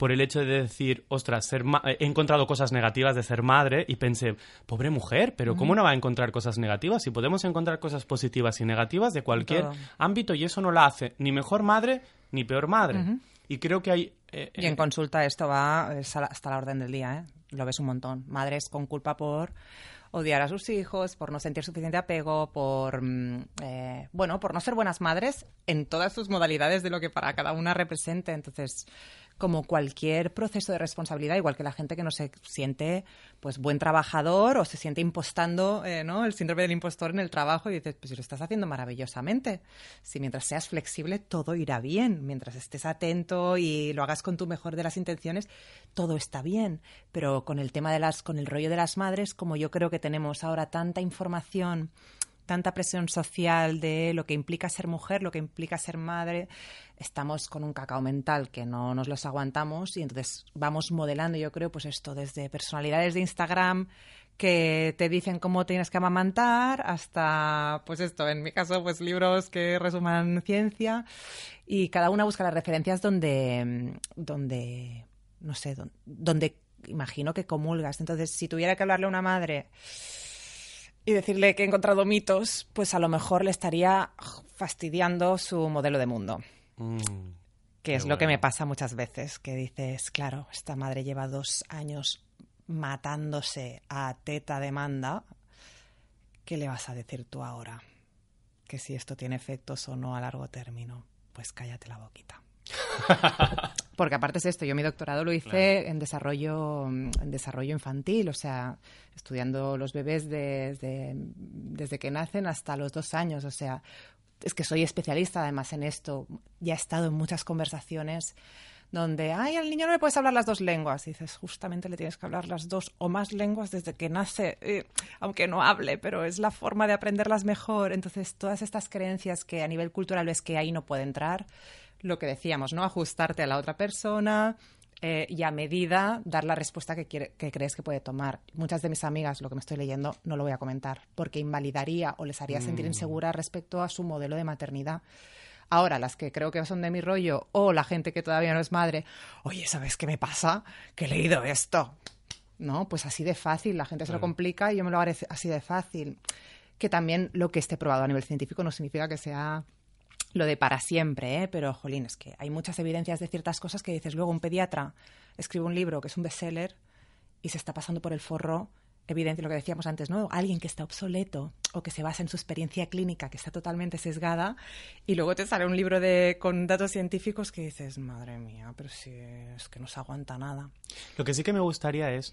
por el hecho de decir, ostras, ser he encontrado cosas negativas de ser madre y pensé, pobre mujer, pero ¿cómo no va a encontrar cosas negativas? Si podemos encontrar cosas positivas y negativas de cualquier ámbito y eso no la hace ni mejor madre ni peor madre. Y creo que hay... Eh, y en eh, consulta esto va hasta la orden del día, ¿eh? Lo ves un montón. Madres con culpa por odiar a sus hijos, por no sentir suficiente apego, por mm, eh, bueno, por no ser buenas madres en todas sus modalidades de lo que para cada una represente. Entonces, como cualquier proceso de responsabilidad, igual que la gente que no se siente pues buen trabajador o se siente impostando eh, ¿no? el síndrome del impostor en el trabajo y dices, pues lo estás haciendo maravillosamente, si mientras seas flexible todo irá bien, mientras estés atento y lo hagas con tu mejor de las intenciones, todo está bien. Pero con el tema de las, con el rollo de las madres, como yo creo que tenemos ahora tanta información tanta presión social de lo que implica ser mujer, lo que implica ser madre, estamos con un cacao mental que no nos los aguantamos y entonces vamos modelando, yo creo, pues esto desde personalidades de Instagram que te dicen cómo tienes que amamantar hasta, pues esto, en mi caso, pues libros que resuman ciencia y cada una busca las referencias donde, donde no sé, donde, donde imagino que comulgas. Entonces, si tuviera que hablarle a una madre y decirle que he encontrado mitos, pues a lo mejor le estaría fastidiando su modelo de mundo. Mm, que es lo que me pasa muchas veces, que dices, claro, esta madre lleva dos años matándose a teta demanda, ¿qué le vas a decir tú ahora? Que si esto tiene efectos o no a largo término, pues cállate la boquita. Porque aparte es esto, yo mi doctorado lo hice en desarrollo en desarrollo infantil, o sea, estudiando los bebés desde, desde que nacen hasta los dos años, o sea, es que soy especialista además en esto, ya he estado en muchas conversaciones donde, ay, al niño no le puedes hablar las dos lenguas. Y dices, justamente le tienes que hablar las dos o más lenguas desde que nace, eh, aunque no hable, pero es la forma de aprenderlas mejor. Entonces, todas estas creencias que a nivel cultural es que ahí no puede entrar, lo que decíamos, ¿no? Ajustarte a la otra persona eh, y a medida dar la respuesta que, que crees que puede tomar. Muchas de mis amigas, lo que me estoy leyendo, no lo voy a comentar porque invalidaría o les haría sentir mm. insegura respecto a su modelo de maternidad. Ahora, las que creo que son de mi rollo o la gente que todavía no es madre, oye, ¿sabes qué me pasa? Que he leído esto. No, pues así de fácil, la gente se lo complica y yo me lo haré así de fácil. Que también lo que esté probado a nivel científico no significa que sea lo de para siempre, ¿eh? pero jolín, es que hay muchas evidencias de ciertas cosas que dices, luego un pediatra escribe un libro que es un bestseller y se está pasando por el forro evidencia lo que decíamos antes, ¿no? Alguien que está obsoleto o que se basa en su experiencia clínica que está totalmente sesgada y luego te sale un libro de con datos científicos que dices, madre mía, pero si es que no se aguanta nada. Lo que sí que me gustaría es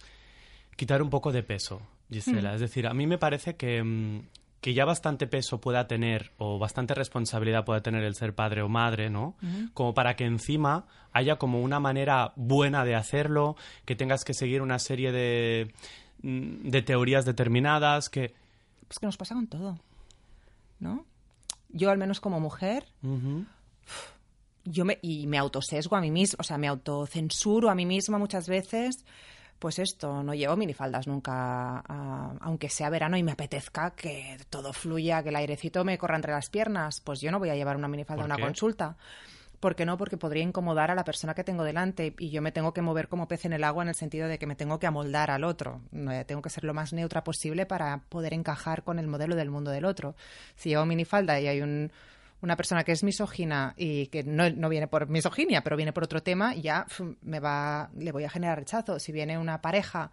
quitar un poco de peso, Gisela. Es decir, a mí me parece que, mm, que ya bastante peso pueda tener o bastante responsabilidad pueda tener el ser padre o madre, ¿no? Como para que encima haya como una manera buena de hacerlo, que tengas que seguir una serie de, mm, de teorías determinadas, que... Pues que nos pasa con todo, ¿no? Yo al menos como mujer, yo me, y me autosesgo a mí misma, o sea, me autocensuro a mí misma muchas veces. Pues esto, no llevo minifaldas nunca, a- aunque sea verano y me apetezca que todo fluya, que el airecito me corra entre las piernas, pues yo no voy a llevar una minifalda a ¿Por una qué? consulta. ¿Por qué no? Porque podría incomodar a la persona que tengo delante y yo me tengo que mover como pez en el agua en el sentido de que me tengo que amoldar al otro. Eh, Tengo que ser lo más neutra posible para poder encajar con el modelo del mundo del otro. Si llevo minifalda y hay un, una persona que es misógina y que no, no viene por misoginia, pero viene por otro tema, ya me va, le voy a generar rechazo. Si viene una pareja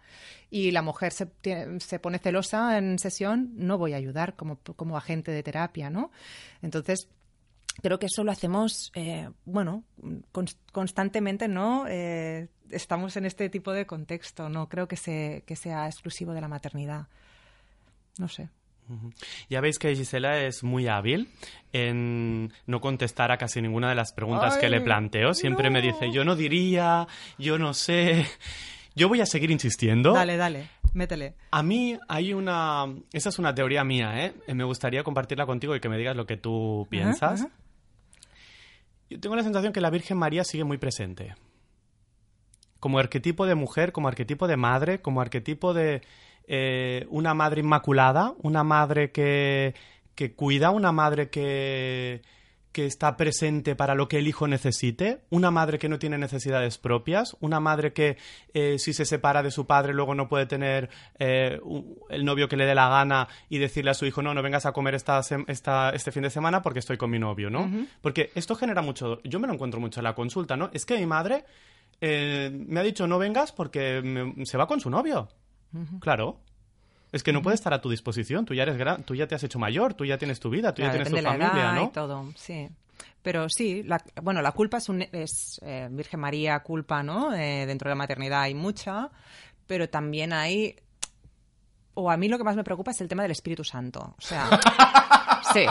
y la mujer se, se pone celosa en sesión, no voy a ayudar como, como agente de terapia, ¿no? Entonces, creo que eso lo hacemos, eh, bueno, cons- constantemente, ¿no? Eh, estamos en este tipo de contexto, no creo que, se, que sea exclusivo de la maternidad. No sé. Ya veis que Gisela es muy hábil en no contestar a casi ninguna de las preguntas que le planteo. Siempre me dice, yo no diría, yo no sé. Yo voy a seguir insistiendo. Dale, dale, métele. A mí hay una... Esa es una teoría mía, ¿eh? Me gustaría compartirla contigo y que me digas lo que tú piensas. ajá. Yo tengo la sensación que la Virgen María sigue muy presente. Como arquetipo de mujer, como arquetipo de madre, como arquetipo de eh, una madre inmaculada, una madre que, que cuida, una madre que, que está presente para lo que el hijo necesite, una madre que no tiene necesidades propias, una madre que eh, si se separa de su padre luego no puede tener eh, un- el novio que le dé la gana y decirle a su hijo, no, no vengas a comer esta, esta- este fin de semana porque estoy con mi novio, ¿no? Porque esto genera mucho, yo me lo encuentro mucho en la consulta, ¿no? Es que mi madre eh, me ha dicho no vengas porque me- se va con su novio. Claro. Es que no puede estar a tu disposición. Tú ya eres gran, tú ya te has hecho mayor, tú ya tienes tu vida, tú ya tienes tu de la familia, edad ¿no? y todo, sí. Pero sí, la, bueno, la culpa es, un, es eh, Virgen María, culpa, ¿no? Eh, dentro de la maternidad hay mucha, pero también hay... O a mí lo que más me preocupa es el tema del Espíritu Santo. O sea, sí.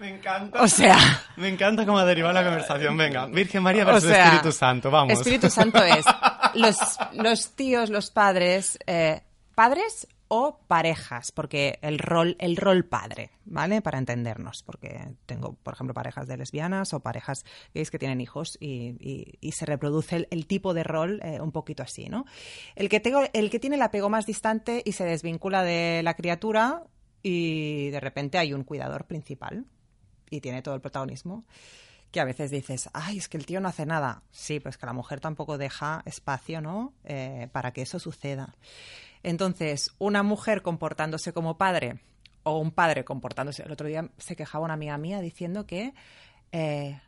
Me encanta. O sea, Me encanta cómo ha derivado la conversación. Venga, Virgen María o versus sea, Espíritu Santo, vamos. Espíritu Santo es los, los tíos, los padres, eh, padres o parejas, porque el rol, el rol padre, ¿vale? Para entendernos, porque tengo, por ejemplo, parejas de lesbianas o parejas gays que tienen hijos y, se reproduce el, el tipo de rol eh, un poquito así, ¿no? El que, tengo, el que tiene el apego más distante y se desvincula de la criatura y de repente hay un cuidador principal y tiene todo el protagonismo que a veces dices, ay, es que el tío no hace nada. Sí, pues que la mujer tampoco deja espacio, ¿no? Eh, para que eso suceda. Entonces, una mujer comportándose como padre o un padre comportándose. El otro día se quejaba una amiga mía diciendo que eh,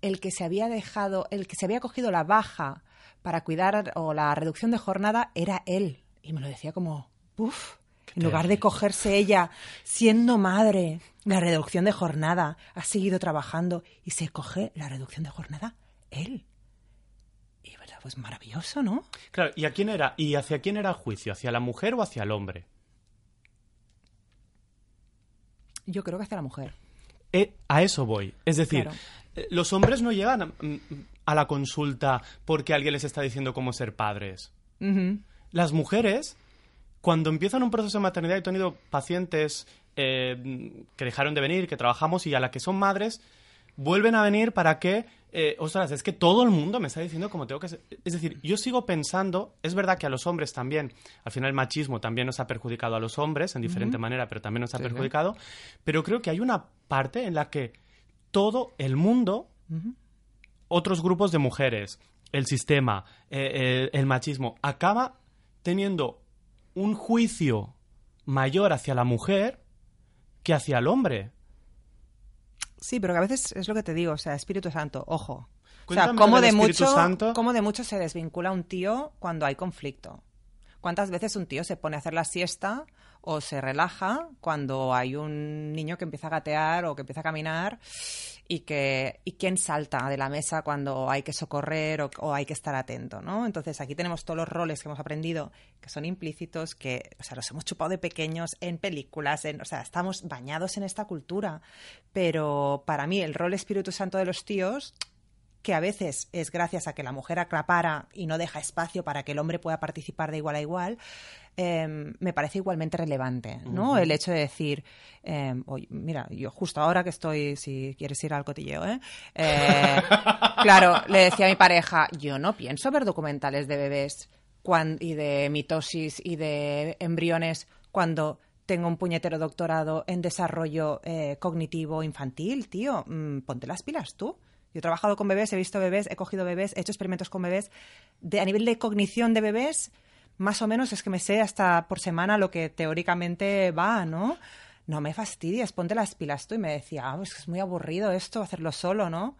el que se había dejado, el que se había cogido la baja para cuidar o la reducción de jornada era él. Y me lo decía como, uff, en lugar de cogerse ella siendo madre la reducción de jornada, ha seguido trabajando y se coge la reducción de jornada él. Pues maravilloso, ¿no? Claro, ¿y a quién era? ¿Y hacia quién era el juicio? ¿Hacia la mujer o hacia el hombre? Yo creo que hacia la mujer. Eh, a eso voy. Es decir, Claro. eh, los hombres no llegan a, mm, a la consulta porque alguien les está diciendo cómo ser padres. Las mujeres, cuando empiezan un proceso de maternidad, he tenido pacientes eh, que dejaron de venir, que trabajamos y a la que son madres, vuelven a venir para que, eh, ostras, es que todo el mundo me está diciendo cómo tengo que ser. Es decir, yo sigo pensando, es verdad que a los hombres también, al final el machismo también nos ha perjudicado a los hombres en diferente manera, pero también nos ha Sí, sí. perjudicado, pero creo que hay una parte en la que todo el mundo otros grupos de mujeres, el sistema, eh, eh, el machismo, acaba teniendo un juicio mayor hacia la mujer que hacia el hombre. Sí, pero que a veces es lo que te digo, o sea, Espíritu Santo, ojo. O sea, cómo de, mucho, Santo. cómo de mucho se desvincula un tío cuando hay conflicto. ¿Cuántas veces un tío se pone a hacer la siesta o se relaja cuando hay un niño que empieza a gatear o que empieza a caminar y que y quién salta de la mesa cuando hay que socorrer o, hay que estar atento, ¿no? Entonces aquí tenemos todos los roles que hemos aprendido que son implícitos, que o sea los hemos chupado de pequeños en películas, en, o sea estamos bañados en esta cultura, pero para mí el rol Espíritu Santo de los tíos que a veces es gracias a que la mujer aclapara y no deja espacio para que el hombre pueda participar de igual a igual, eh, me parece igualmente relevante, ¿no? El hecho de decir, eh, oye, mira, yo justo ahora que estoy, si quieres ir al cotilleo, ¿eh? Eh, claro, le decía a mi pareja, yo no pienso ver documentales de bebés cuan- y de mitosis y de embriones cuando tengo un puñetero doctorado en desarrollo eh, cognitivo infantil, tío. Mm, ponte las pilas tú. Yo he trabajado con bebés, he visto bebés, he cogido bebés, he hecho experimentos con bebés. De, a nivel de cognición de bebés, más o menos es que me sé hasta por semana lo que teóricamente va, ¿no? No me fastidies, ponte las pilas tú. Y me decía, ah, pues es muy aburrido esto, hacerlo solo, ¿no?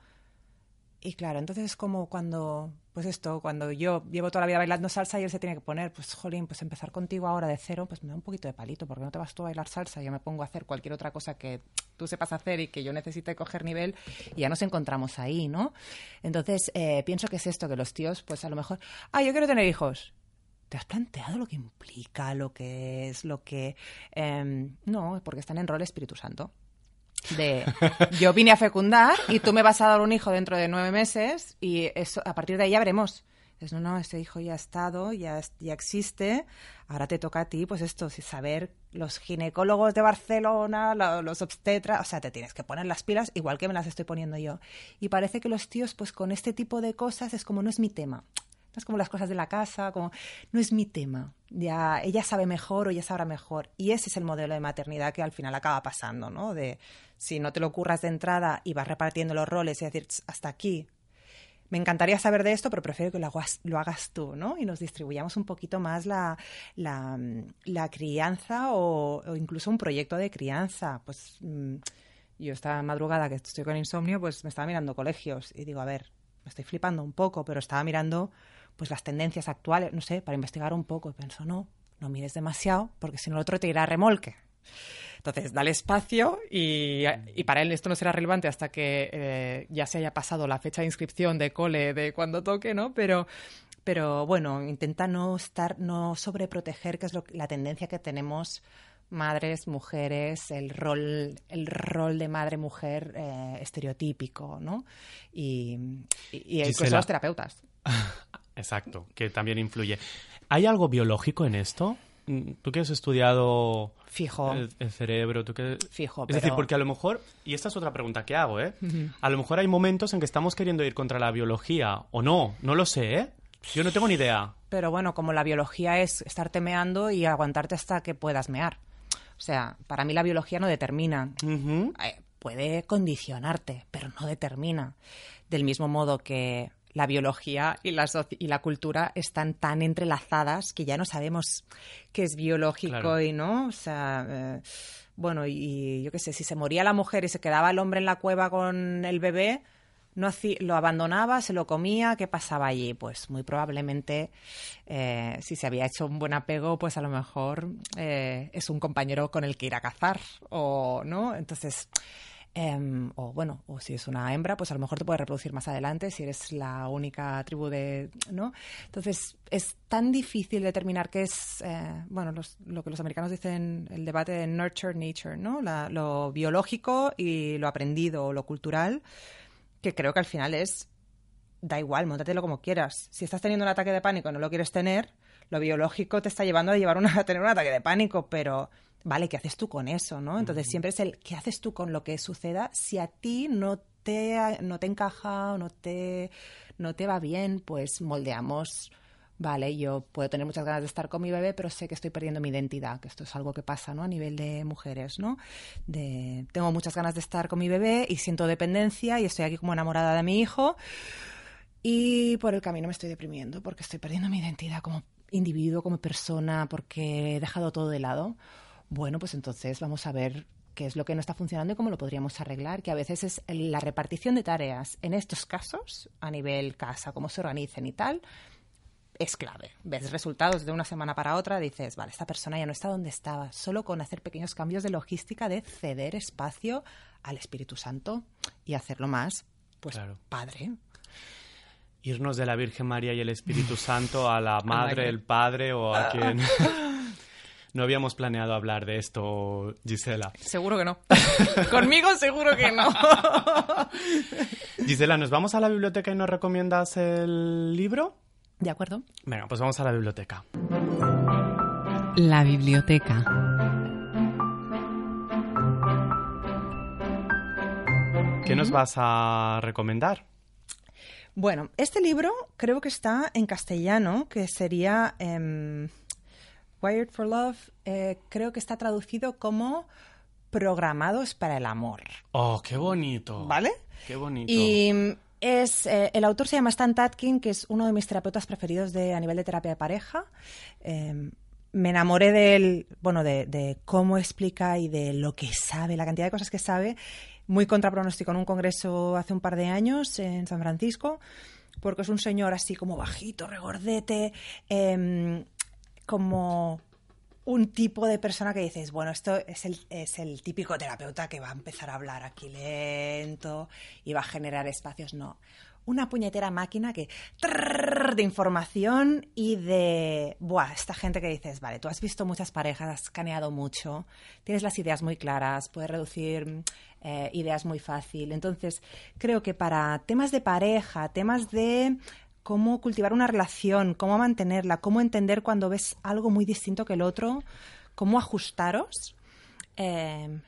Y claro, entonces es como cuando, pues esto, cuando yo llevo toda la vida bailando salsa y él se tiene que poner, pues jolín, pues empezar contigo ahora de cero, pues me da un poquito de palito, porque no te vas tú a bailar salsa, yo me pongo a hacer cualquier otra cosa que tú sepas hacer y que yo necesite coger nivel y ya nos encontramos ahí, ¿no? Entonces, eh, pienso que es esto, que los tíos, pues a lo mejor, ah, yo quiero tener hijos. ¿Te has planteado lo que implica, lo que es, lo que... em, no, porque están en rol Espíritu Santo de yo vine a fecundar y tú me vas a dar un hijo dentro de nueve meses y eso a partir de ahí ya veremos. Es, no, no, este hijo ya ha estado, ya, ya existe, ahora te toca a ti, pues esto, saber los ginecólogos de Barcelona, lo- los obstetras, o sea, te tienes que poner las pilas igual que me las estoy poniendo yo. Y parece que los tíos, pues con este tipo de cosas es como no es mi tema. Es como las cosas de la casa, como no es mi tema. Ya ella sabe mejor o ella sabrá mejor. Y ese es el modelo de maternidad que al final acaba pasando, ¿no? De si no te lo curras de entrada y vas repartiendo los roles y decir "Ch, hasta aquí. Me encantaría saber de esto, pero prefiero que lo hagas, lo hagas tú, ¿no? Y nos distribuyamos un poquito más la, la, crianza o, o incluso un proyecto de crianza. Pues mm, yo esta madrugada que estoy con insomnio, pues me estaba mirando colegios y digo, a ver, me estoy flipando un poco, pero estaba mirando pues las tendencias actuales, no sé, para investigar un poco. Y pienso, no, no mires demasiado, porque si no el otro te irá a remolque. Entonces, dale espacio y, y para él esto no será relevante hasta que eh, ya se haya pasado la fecha de inscripción de cole de cuando toque, ¿no? Pero, pero bueno, intenta no estar, no sobreproteger, que es lo, la tendencia que tenemos madres, mujeres, el rol, el rol de madre-mujer eh, estereotípico, ¿no? Y, y, y incluso los terapeutas. Exacto, que también influye. ¿Hay algo biológico en esto? Mm, Tú que has estudiado Fijo. el, el cerebro, tú que... Fijo, Es decir, porque a lo mejor, y esta es otra pregunta que hago, ¿eh? A lo mejor hay momentos en que estamos queriendo ir contra la biología, o no, no lo sé, ¿eh? Yo no tengo ni idea. Pero bueno, como la biología es estarte meando y aguantarte hasta que puedas mear. O sea, para mí la biología no determina. Eh, puede condicionarte, pero no determina. Del mismo modo que la biología y la, soci- y la cultura están tan entrelazadas que ya no sabemos qué es biológico Claro. y no. O sea, eh, bueno, y, yo qué sé, si se moría la mujer y se quedaba el hombre en la cueva con el bebé, no lo abandonaba, se lo comía, ¿qué pasaba allí? Pues muy probablemente, eh, si se había hecho un buen apego, pues a lo mejor eh, es un compañero con el que ir a cazar, o no. Entonces, em, o bueno, o si es una hembra, pues a lo mejor te puede reproducir más adelante, si eres la única tribu de, ¿no? Entonces, es tan difícil determinar qué es, eh, bueno, lo que los americanos dicen, el debate de nurture, nature, ¿no? La- lo biológico y lo aprendido, o lo cultural que creo que al final es, da igual, montatelo como quieras. Si estás teniendo un ataque de pánico y no lo quieres tener, lo biológico te está llevando a, llevar una, a tener un ataque de pánico, pero vale, ¿qué haces tú con eso? ¿no? Entonces siempre es el, ¿qué haces tú con lo que suceda si a ti no te, no te encaja o no te, no te va bien? Pues moldeamos vale, yo puedo tener muchas ganas de estar con mi bebé, pero sé que estoy perdiendo mi identidad, que esto es algo que pasa, ¿no? A nivel de mujeres, ¿no? De, tengo muchas ganas de estar con mi bebé y siento dependencia y estoy aquí como enamorada de mi hijo y por el camino me estoy deprimiendo porque estoy perdiendo mi identidad como individuo, como persona, porque he dejado todo de lado. Bueno, pues entonces vamos a ver qué es lo que no está funcionando y cómo lo podríamos arreglar, que a veces es la repartición de tareas en estos casos, a nivel casa, cómo se organicen y tal, es clave. Ves resultados de una semana para otra, dices, vale, esta persona ya no está donde estaba, solo con hacer pequeños cambios de logística, de ceder espacio al Espíritu Santo y hacerlo más, pues padre. Irnos de la Virgen María y el Espíritu Santo a la Madre, el Padre o a quien... No habíamos planeado hablar de esto, Gisela. Seguro que no. Conmigo seguro que no. Gisela, ¿nos vamos a la biblioteca y nos recomiendas el libro? De acuerdo. Venga, pues vamos a la biblioteca. La biblioteca. ¿Qué nos vas a recomendar? Bueno, este libro creo que está en castellano, que sería em, Wired for Love. Eh, creo que está traducido como Programados para el Amor. Oh, qué bonito. ¿Vale? Qué bonito. Y es, eh, el autor se llama Stan Tatkin, que es uno de mis terapeutas preferidos de, a nivel de terapia de pareja. Em, me enamoré de él, bueno, de, cómo explica y de lo que sabe, la cantidad de cosas que sabe. Muy contrapronóstico en un congreso hace un par de años en San Francisco, porque es un señor así como bajito, regordete, em, como un tipo de persona que dices, bueno, esto es el, es el típico terapeuta que va a empezar a hablar aquí lento y va a generar espacios. No, una puñetera máquina que de información y de buah, esta gente que dices, vale, tú has visto muchas parejas, has escaneado mucho, tienes las ideas muy claras, puedes reducir eh, ideas muy fácil. Entonces, creo que para temas de pareja, temas de cómo cultivar una relación, cómo mantenerla, cómo entender cuando ves algo muy distinto que el otro, cómo ajustaros, eh,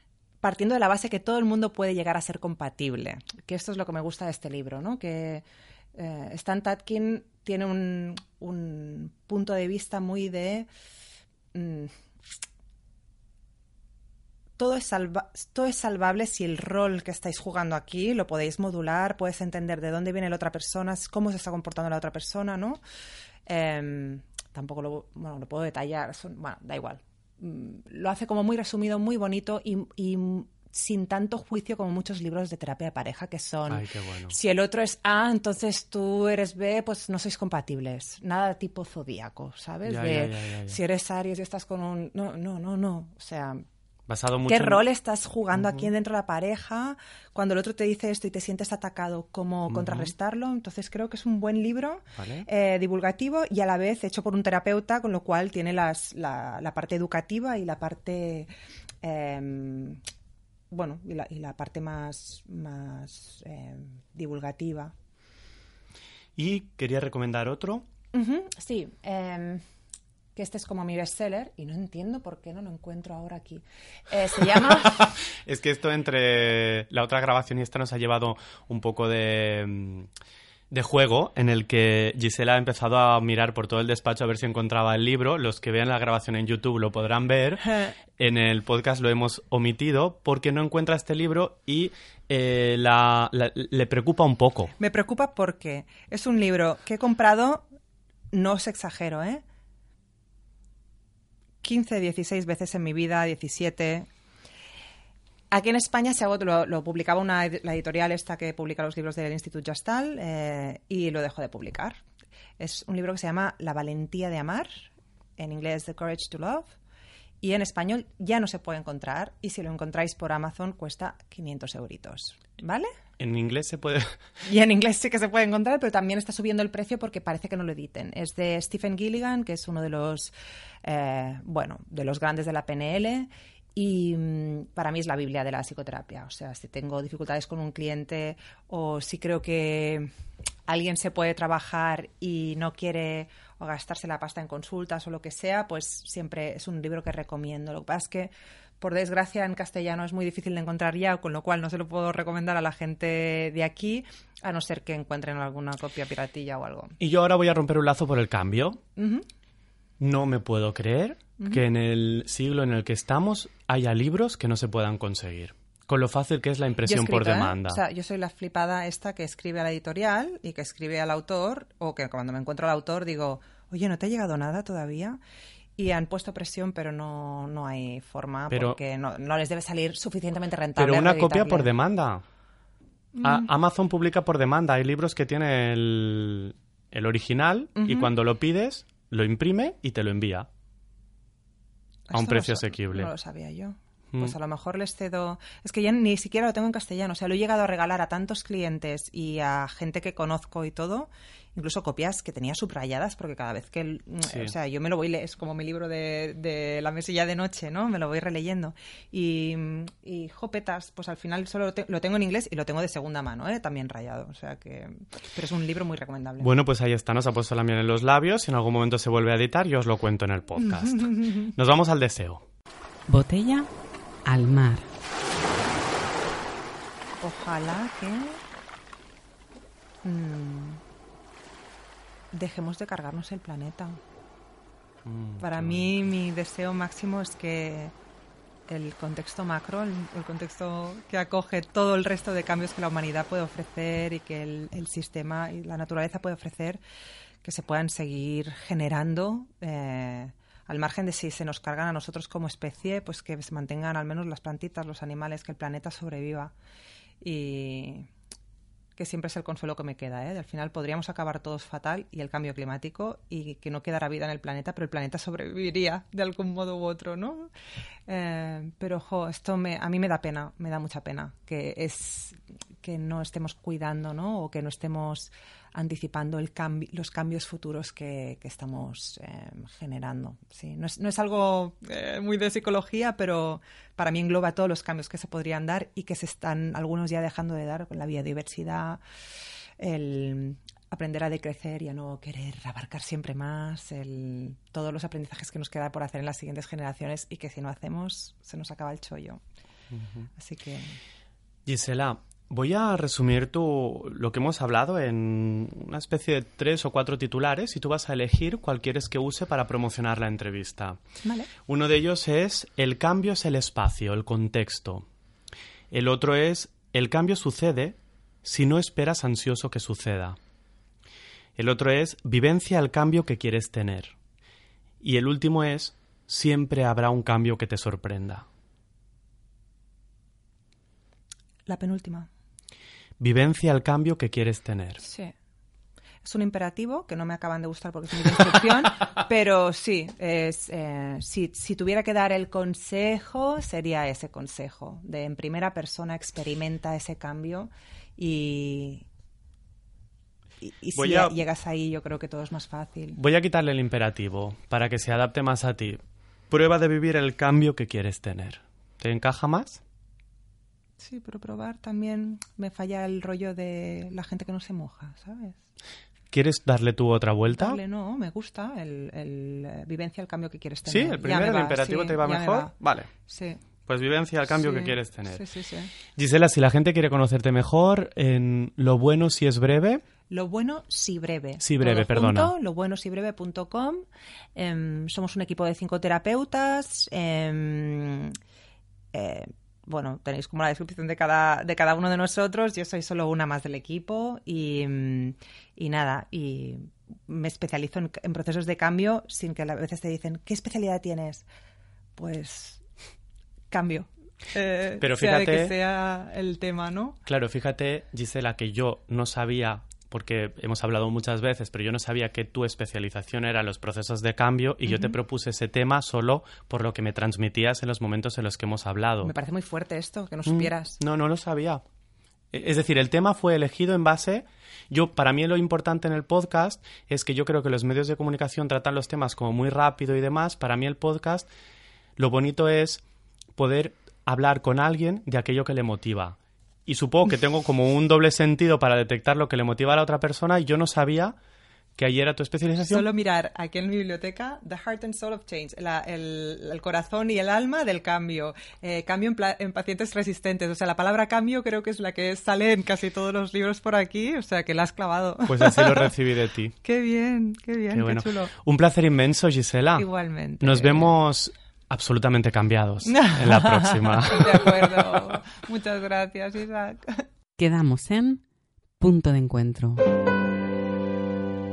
partiendo de la base que todo el mundo puede llegar a ser compatible. Que esto es lo que me gusta de este libro, ¿no? Que eh, Stan Tatkin tiene un, punto de vista muy de... Mm, todo es, todo es salvable si el rol que estáis jugando aquí lo podéis modular, puedes entender de dónde viene la otra persona, cómo se está comportando la otra persona, ¿no? Em, tampoco lo, bueno, lo puedo detallar, bueno, da igual. Mm, lo hace como muy resumido, muy bonito y, sin tanto juicio como muchos libros de terapia de pareja que son si el otro es A, entonces tú eres B, pues no sois compatibles. Nada tipo zodíaco, ¿sabes? si eres Aries y estás con un no, no, no, no, o sea, ¿Qué rol estás jugando aquí dentro de la pareja? Cuando el otro te dice esto y te sientes atacado, ¿cómo contrarrestarlo? Entonces creo que es un buen libro eh, divulgativo y a la vez hecho por un terapeuta, con lo cual tiene las, la, parte educativa y la parte... Em, bueno, y la, parte más, más em, divulgativa. Y quería recomendar otro. sí. Que este es como mi bestseller y no entiendo por qué no lo encuentro ahora aquí. Eh, se llama... es que esto entre la otra grabación y esta nos ha llevado un poco de, mm, de juego en el que Gisela ha empezado a mirar por todo el despacho a ver si encontraba el libro. Los que vean la grabación en YouTube lo podrán ver. en el podcast lo hemos omitido porque no encuentra este libro y eh, le preocupa un poco. Me preocupa porque es un libro que he comprado, no os exagero, ¿eh? 15, 16 veces en mi vida, 17. Aquí en España se lo, lo publicaba una, la editorial esta que publica los libros del Instituto Jastal eh, y lo dejó de publicar. Es un libro que se llama La valentía de amar, en inglés The Courage to Love, y en español ya no se puede encontrar y si lo encontráis por Amazon cuesta 500 euritos. ¿Vale? En inglés se puede. Y en inglés sí que se puede encontrar, pero también está subiendo el precio porque parece que no lo editen. Es de Stephen Gilligan, que es uno de los, eh, bueno, de los grandes de la PNL. Y mm, para mí es la Biblia de la psicoterapia. O sea, si tengo dificultades con un cliente o si creo que alguien se puede trabajar y no quiere o gastarse la pasta en consultas o lo que sea, pues siempre es un libro que recomiendo. Lo que pasa es que por desgracia, en castellano es muy difícil de encontrar ya, con lo cual no se lo puedo recomendar a la gente de aquí, a no ser que encuentren alguna copia piratilla o algo. Y yo ahora voy a romper un lazo por el cambio. No me puedo creer que en el siglo en el que estamos haya libros que no se puedan conseguir. Con lo fácil que es la impresión por ¿eh? demanda. O sea, yo soy la flipada esta que escribe a la editorial y que escribe al autor, o que cuando me encuentro al autor digo, oye, ¿no te ha llegado nada todavía? Y han puesto presión, pero no, no hay forma Pero- porque no, no les debe salir suficientemente rentable. Pero una copia por demanda. A- Amazon publica por demanda. Hay libros que tienen el, el original y cuando lo pides, lo imprime y te lo envía. a un Esto precio no asequible. No lo sabía yo. Mm. Pues a lo mejor les cedo. Es que ya ni siquiera lo tengo en castellano. O sea, lo he llegado a regalar a tantos clientes y a gente que conozco y todo. Incluso copias que tenía subrayadas, porque cada vez que. el- Sí. O sea, yo me lo voy. Es como mi libro de, de la mesilla de noche, ¿no? Me lo voy releyendo. Y, y jopetas, pues al final solo te- lo tengo en inglés y lo tengo de segunda mano, ¿eh? También rayado. O sea que. Pero es un libro muy recomendable. Bueno, pues ahí está, nos ha puesto la miel en los labios. Si en algún momento se vuelve a editar, yo os lo cuento en el podcast. Nos vamos al deseo. Botella al mar. Ojalá que mm, dejemos de cargarnos el planeta. Mm, Para mí, mi deseo máximo es que el contexto macro, el, el contexto que acoge todo el resto de cambios que la humanidad puede ofrecer y que el, el sistema y la naturaleza puede ofrecer, que se puedan seguir generando. eh, al margen de si se nos cargan a nosotros como especie, pues que se mantengan al menos las plantitas, los animales, que el planeta sobreviva. Y que siempre es el consuelo que me queda. ¿eh? Al final podríamos acabar todos fatal y el cambio climático y que no quedara vida en el planeta, pero el planeta sobreviviría de algún modo u otro, ¿no? Eh, pero, jo, esto me, a mí me da pena, me da mucha pena que es que no estemos cuidando, ¿no? O que no estemos anticipando el cambi- los cambios futuros que, que estamos eh, generando. Sí, no es, no es algo eh, muy de psicología, pero para mí engloba todos los cambios que se podrían dar y que se están algunos ya dejando de dar con la biodiversidad, el aprender a decrecer y a no querer abarcar siempre más, el, todos los aprendizajes que nos queda por hacer en las siguientes generaciones y que si no hacemos se nos acaba el chollo. Así que Gisela, voy a resumir tu, lo que hemos hablado en una especie de tres o cuatro titulares y tú vas a elegir cuál quieres que use para promocionar la entrevista. vale. Uno de ellos es el cambio es el espacio, el contexto. El otro es el cambio sucede si no esperas ansioso que suceda. El otro es vivencia el cambio que quieres tener. Y el último es siempre habrá un cambio que te sorprenda. La penúltima. Vivencia el cambio que quieres tener. Sí. Es un imperativo que no me acaban de gustar porque es mi instrucción, pero sí, es, eh, si, si tuviera que dar el consejo, sería ese consejo, de en primera persona experimenta ese cambio y, y, y si a- llegas ahí yo creo que todo es más fácil. Voy a quitarle el imperativo para que se adapte más a ti. Prueba de vivir el cambio que quieres tener. ¿Te encaja más? Sí, pero probar también me falla el rollo de la gente que no se moja, ¿sabes? ¿Quieres darle tu otra vuelta? Darle, no, me gusta el, el, eh, vivencia el cambio que quieres Sí, tener. el Ya primero, me el va, imperativo sí, te va me mejor. va. Vale. Sí. Pues vivencia el cambio Sí, que quieres tener. Sí, sí, sí. Gisela, si la gente quiere conocerte mejor, en lo bueno si es breve, Lo bueno si breve. Sí, breve, perdona. Lo bueno si breve.com. Em, somos un equipo de cinco terapeutas. em, eh, bueno, tenéis como la descripción de cada, de cada uno de nosotros. Yo soy solo una más del equipo y, mm, y nada, y me especializo en, en procesos de cambio sin que a veces te dicen, ¿qué especialidad tienes? Pues cambio. Eh, Pero sea de que fíjate- sea el tema, ¿no? claro, fíjate, Gisela, que yo no sabía, porque hemos hablado muchas veces, pero yo no sabía que tu especialización era los procesos de cambio y yo te propuse ese tema solo por lo que me transmitías en los momentos en los que hemos hablado. Me parece muy fuerte esto, que no Mm, supieras. No, no lo sabía. E- Es decir, el tema fue elegido en base. Yo, para mí, lo importante en el podcast es que yo creo que los medios de comunicación tratan los temas como muy rápido y demás. Para mí, el podcast, lo bonito es poder hablar con alguien de aquello que le motiva. Y supongo que tengo como un doble sentido para detectar lo que le motiva a la otra persona y yo no sabía que ahí era tu especialización. Solo mirar aquí en mi biblioteca The Heart and Soul of Change, la- el, el corazón y el alma del cambio. Eh, cambio en, en pacientes resistentes. O sea, la palabra cambio creo que es la que sale en casi todos los libros por aquí. O sea, que la has clavado. Pues así lo recibí de ti. qué bien, qué bien, Qué qué, bueno. chulo. Un placer inmenso, Gisela. Igualmente. Nos vemos absolutamente cambiados en la próxima. de acuerdo. Muchas gracias, Isaac. Quedamos en punto de encuentro.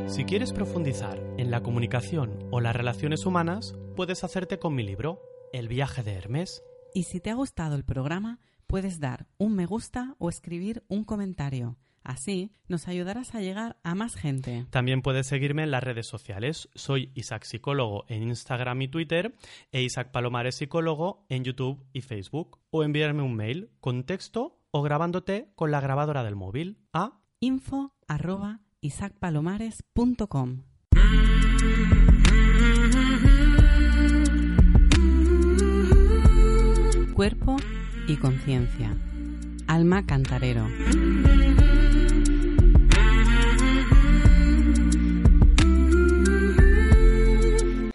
Si quieres profundizar en la comunicación o las relaciones humanas, puedes hacerte con mi libro, El viaje de Hermes. Y si te ha gustado el programa, puedes dar un me gusta o escribir un comentario. Así nos ayudarás a llegar a más gente. También puedes seguirme en las redes sociales. Soy Isaac Psicólogo en Instagram y Twitter e Isaac Palomares Psicólogo en YouTube y Facebook. O enviarme un mail con texto o grabándote con la grabadora del móvil a info arroba. Cuerpo y conciencia. Alma Cantarero.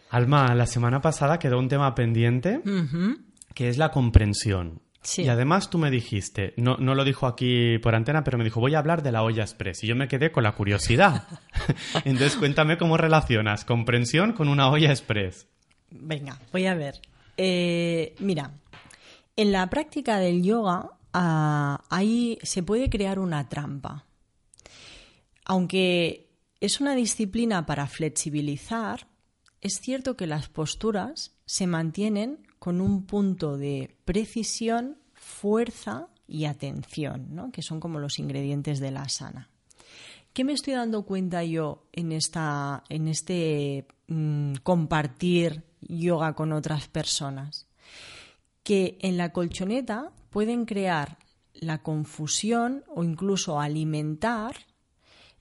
Alma, la semana pasada quedó un tema pendiente que es la comprensión. Sí. Y además tú me dijiste, no, no lo dijo aquí por antena, pero me dijo, voy a hablar de la olla express. Y yo me quedé con la curiosidad. Entonces cuéntame cómo relacionas comprensión con una olla express. Venga, voy a ver. Eh, mira, en la práctica del yoga ah, ahí se puede crear una trampa. Aunque es una disciplina para flexibilizar, es cierto que las posturas se mantienen con un punto de precisión, fuerza y atención, ¿no? que son como los ingredientes de la sana. ¿Qué me estoy dando cuenta yo en, esta, en este mm, compartir yoga con otras personas? Que en la colchoneta pueden crear la confusión o incluso alimentar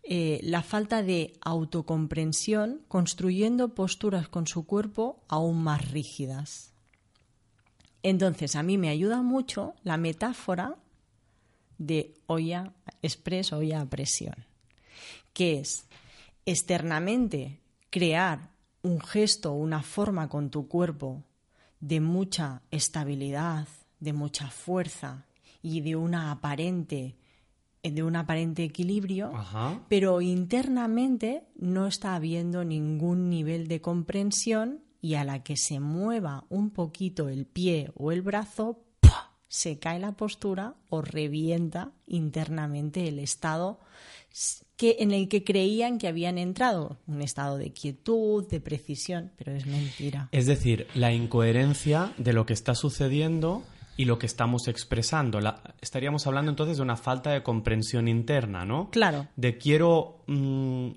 eh, la falta de autocomprensión construyendo posturas con su cuerpo aún más rígidas. Entonces, a mí me ayuda mucho la metáfora de olla express, olla a presión, que es externamente crear un gesto, una forma con tu cuerpo de mucha estabilidad, de mucha fuerza y de una aparente de un aparente equilibrio, Ajá. pero internamente no está habiendo ningún nivel de comprensión y a la que se mueva un poquito el pie o el brazo, ¡pua! se cae la postura o revienta internamente el estado que, en el que creían que habían entrado, un estado de quietud, de precisión, pero es mentira. Es decir, la incoherencia de lo que está sucediendo y lo que estamos expresando. La- estaríamos hablando entonces de una falta de comprensión interna, ¿no? Claro, De quiero. mm,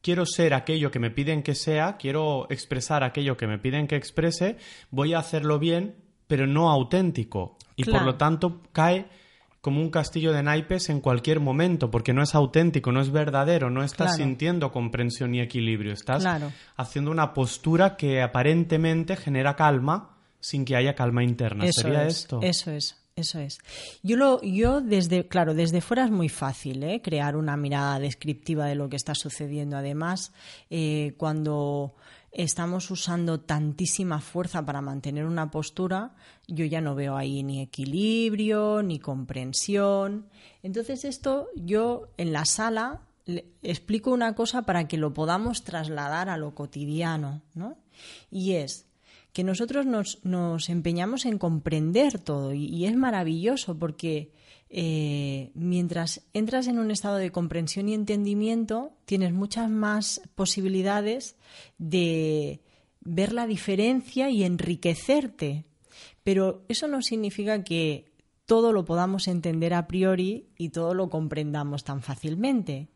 quiero ser aquello que me piden que sea, quiero expresar aquello que me piden que exprese, voy a hacerlo bien, pero no auténtico. Y por lo tanto cae como un castillo de naipes en cualquier momento, porque no es auténtico, no es verdadero, no estás Claro. sintiendo comprensión y equilibrio, estás Claro. haciendo una postura que aparentemente genera calma sin que haya calma interna. Eso ¿Sería es, esto? Eso es, eso es. Yo lo, yo desde, claro, desde fuera es muy fácil, ¿eh? crear una mirada descriptiva de lo que está sucediendo. Además, eh, cuando estamos usando tantísima fuerza para mantener una postura, yo ya no veo ahí ni equilibrio, ni comprensión. Entonces esto yo en la sala le explico una cosa para que lo podamos trasladar a lo cotidiano, ¿no? Y es que nosotros nos, nos empeñamos en comprender todo y, es maravilloso porque eh, mientras entras en un estado de comprensión y entendimiento tienes muchas más posibilidades de ver la diferencia y enriquecerte. Pero eso no significa que todo lo podamos entender a priori y todo lo comprendamos tan fácilmente.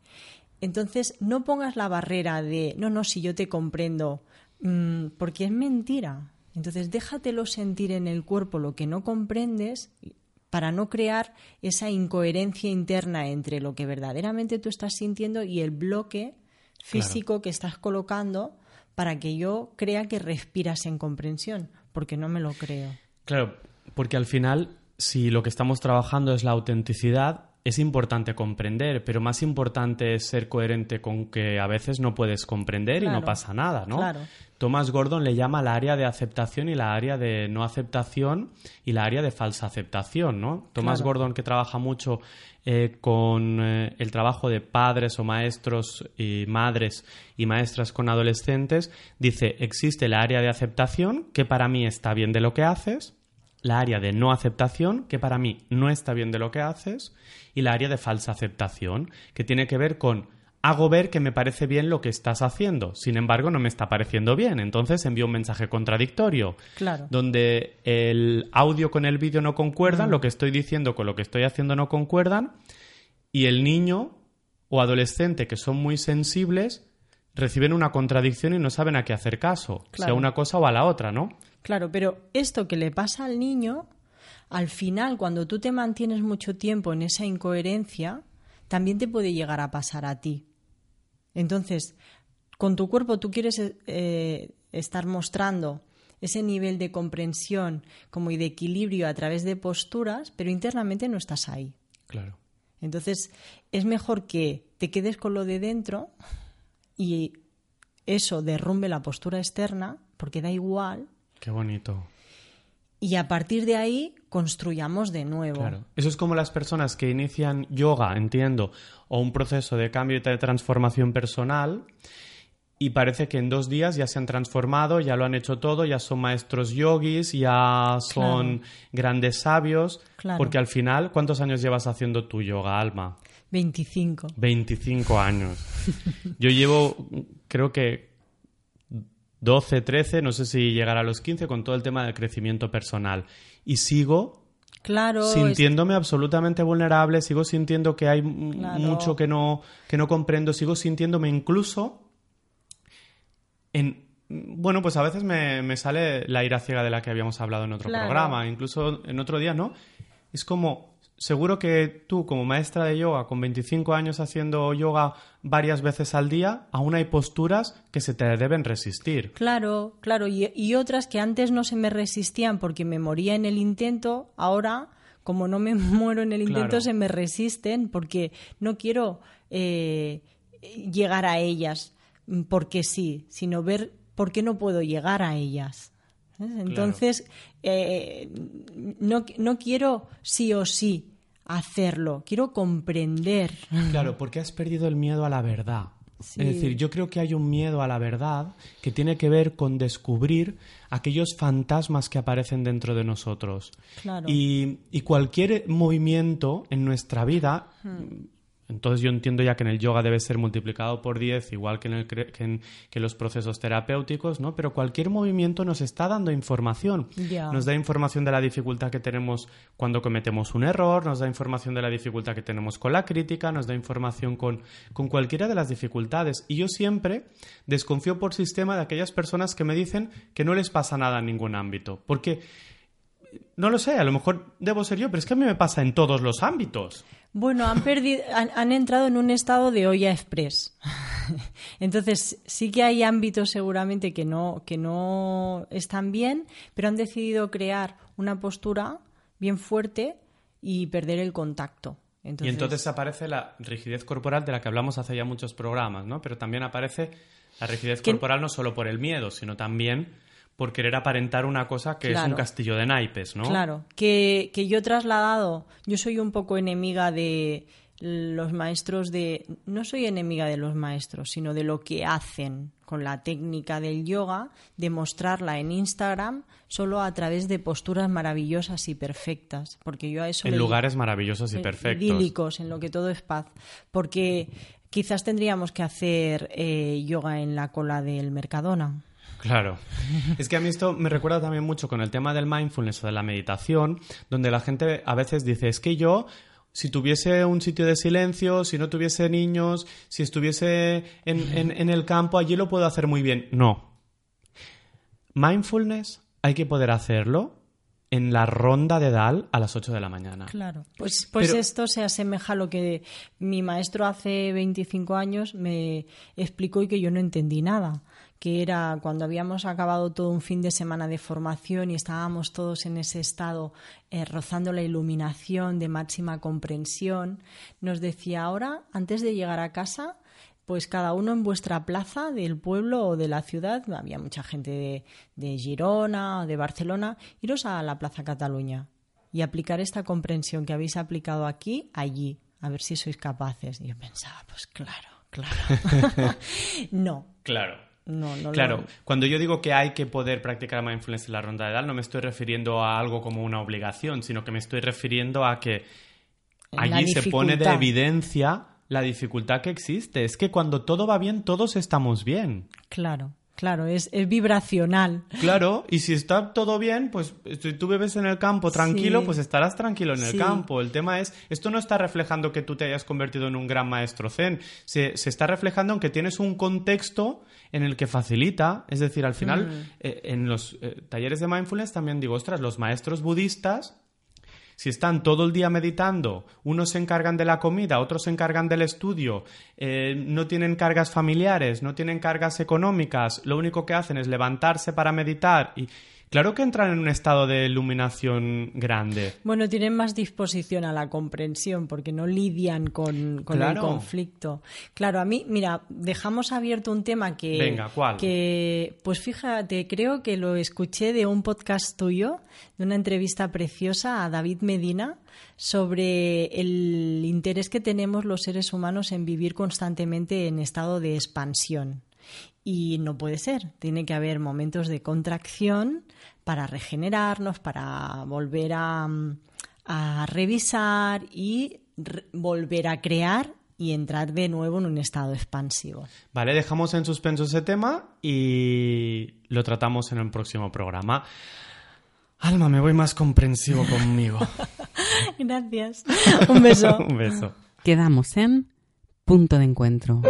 Entonces, no pongas la barrera de, no, no, si yo te comprendo, mm, porque es mentira. Entonces, déjatelo sentir en el cuerpo lo que no comprendes para no crear esa incoherencia interna entre lo que verdaderamente tú estás sintiendo y el bloque físico que estás colocando para que yo crea que respiras en comprensión, porque no me lo creo. Claro, porque al final, si lo que estamos trabajando es la autenticidad, es importante comprender, pero más importante es ser coherente con que a veces no puedes comprender y no pasa nada, ¿no? claro. Thomas Gordon le llama la área de aceptación y la área de no aceptación y la área de falsa aceptación, ¿no? Thomas Claro. Gordon, que trabaja mucho eh, con eh, el trabajo de padres o maestros y madres y maestras con adolescentes, dice, existe la área de aceptación, que para mí está bien de lo que haces, la área de no aceptación, que para mí no está bien de lo que haces, y la área de falsa aceptación, que tiene que ver con hago ver que me parece bien lo que estás haciendo. Sin embargo, no me está pareciendo bien. Entonces envío un mensaje contradictorio. Claro. Donde el audio con el vídeo no concuerdan, lo que estoy diciendo con lo que estoy haciendo no concuerdan. Y el niño o adolescente que son muy sensibles reciben una contradicción y no saben a qué hacer caso, sea Claro. una cosa o a la otra, ¿no? Claro, pero esto que le pasa al niño, al final, cuando tú te mantienes mucho tiempo en esa incoherencia, también te puede llegar a pasar a ti. Entonces, con tu cuerpo tú quieres eh, estar mostrando ese nivel de comprensión como y de equilibrio a través de posturas, pero internamente no estás ahí. Claro. Entonces, es mejor que te quedes con lo de dentro y eso derrumbe la postura externa, porque da igual, Qué bonito. y a partir de ahí construyamos de nuevo. Claro. Eso es como las personas que inician yoga, entiendo, o un proceso de cambio y de transformación personal y parece que en dos días ya se han transformado, ya lo han hecho todo, ya son maestros yogis, ya son grandes sabios, Claro. porque al final, ¿cuántos años llevas haciendo tu yoga, Alma? 25. 25 años. Yo llevo, creo que 12, 13, no sé si llegará a los 15 con todo el tema del crecimiento personal. Y sigo Claro, es- sintiéndome absolutamente vulnerable, sigo sintiendo que hay Claro. mucho que no, que no comprendo, sigo sintiéndome incluso en... Bueno, pues a veces me, me sale la ira ciega de la que habíamos hablado en otro Claro. programa, incluso en otro día, ¿no? Es como, seguro que tú como maestra de yoga, con 25 años haciendo yoga varias veces al día, aún hay posturas que se te deben resistir. Claro, claro. Y, y otras que antes no se me resistían porque me moría en el intento, ahora, como no me muero en el intento, Claro. se me resisten porque no quiero eh, llegar a ellas porque sí, sino ver por qué no puedo llegar a ellas. ¿Ves? Entonces, eh, no, no quiero sí o sí hacerlo, quiero comprender. Claro, porque has perdido el miedo a la verdad. Sí. Es decir, yo creo que hay un miedo a la verdad que tiene que ver con descubrir aquellos fantasmas que aparecen dentro de nosotros. Claro. Y, y cualquier movimiento en nuestra vida, Hmm. Entonces yo entiendo ya que en el yoga debe ser multiplicado por 10, igual que en, el, que en que los procesos terapéuticos, ¿no? Pero cualquier movimiento nos está dando información. Nos da información de la dificultad que tenemos cuando cometemos un error, nos da información de la dificultad que tenemos con la crítica, nos da información con, con cualquiera de las dificultades. Y yo siempre desconfío por sistema de aquellas personas que me dicen que no les pasa nada en ningún ámbito. Porque, no lo sé, a lo mejor debo ser yo, pero es que a mí me pasa en todos los ámbitos. Bueno, han perdido, han, han entrado en un estado de olla express. Entonces, sí que hay ámbitos seguramente que no, que no están bien, pero han decidido crear una postura bien fuerte y perder el contacto. Entonces, Y entonces aparece la rigidez corporal de la que hablamos hace ya muchos programas, ¿no? Pero también aparece la rigidez Que- corporal no solo por el miedo, sino también por querer aparentar una cosa que es un castillo de naipes, ¿no? Claro, que, que yo he trasladado, yo soy un poco enemiga de los maestros de, no soy enemiga de los maestros, sino de lo que hacen con la técnica del yoga, de mostrarla en Instagram solo a través de posturas maravillosas y perfectas, porque yo a eso En lugares maravillosos y eh, perfectos. idílicos, en lo que todo es paz, porque quizás tendríamos que hacer eh, yoga en la cola del Mercadona. Claro. Es que a mí esto me recuerda también mucho con el tema del mindfulness o de la meditación, donde la gente a veces dice, es que yo, si tuviese un sitio de silencio, si no tuviese niños, si estuviese en, en- en el campo, allí lo puedo hacer muy bien. No. Mindfulness hay que poder hacerlo en la ronda de Dal a las 8 de la mañana. Claro, pues, pues Pero- esto se asemeja a lo que mi maestro hace 25 años me explicó y que yo no entendí nada, que era cuando habíamos acabado todo un fin de semana de formación y estábamos todos en ese estado eh, rozando la iluminación de máxima comprensión, nos decía ahora, antes de llegar a casa, pues cada uno en vuestra plaza del pueblo o de la ciudad, había mucha gente de, de Girona o de Barcelona, iros a la Plaza Cataluña y aplicar esta comprensión que habéis aplicado aquí, allí, a ver si sois capaces. Y yo pensaba, pues claro, claro. no, Claro. No, no. Claro, lo- cuando yo digo que hay que poder practicar mindfulness en la ronda de Dal, no me estoy refiriendo a algo como una obligación, sino que me estoy refiriendo a que allí se pone de evidencia la dificultad que existe. Es que cuando todo va bien, todos estamos bien. Claro. Claro, es, es, vibracional. Claro, y si está todo bien, pues si tú bebes en el campo tranquilo, pues estarás tranquilo en el campo. El tema es, esto no está reflejando que tú te hayas convertido en un gran maestro zen, se, se está reflejando en que tienes un contexto en el que facilita, es decir, al final, mm. eh, en los eh, talleres de mindfulness también digo, ostras, los maestros budistas si están todo el día meditando, unos se encargan de la comida, otros se encargan del estudio, eh, no tienen cargas familiares, no tienen cargas económicas, lo único que hacen es levantarse para meditar y Claro que entran en un estado de iluminación grande. Bueno, tienen más disposición a la comprensión porque no lidian con, el conflicto. Claro, a mí, mira, dejamos abierto un tema que... Venga, ¿cuál? Que, pues fíjate, creo que lo escuché de un podcast tuyo, de una entrevista preciosa a David Medina sobre el interés que tenemos los seres humanos en vivir constantemente en estado de expansión. Y no puede ser, tiene que haber momentos de contracción para regenerarnos, para volver a, revisar y volver a crear y entrar de nuevo en un estado expansivo. Vale, dejamos en suspenso ese tema y lo tratamos en el próximo programa. Alma, me voy más comprensivo conmigo. Gracias. Un beso. Un beso. Quedamos en punto de encuentro.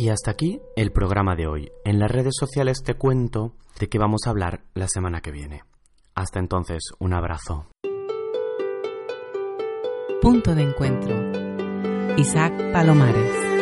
Y hasta aquí el programa de hoy. En las redes sociales te cuento de qué vamos a hablar la semana que viene. Hasta entonces, un abrazo. Punto de encuentro. Isaac Palomares.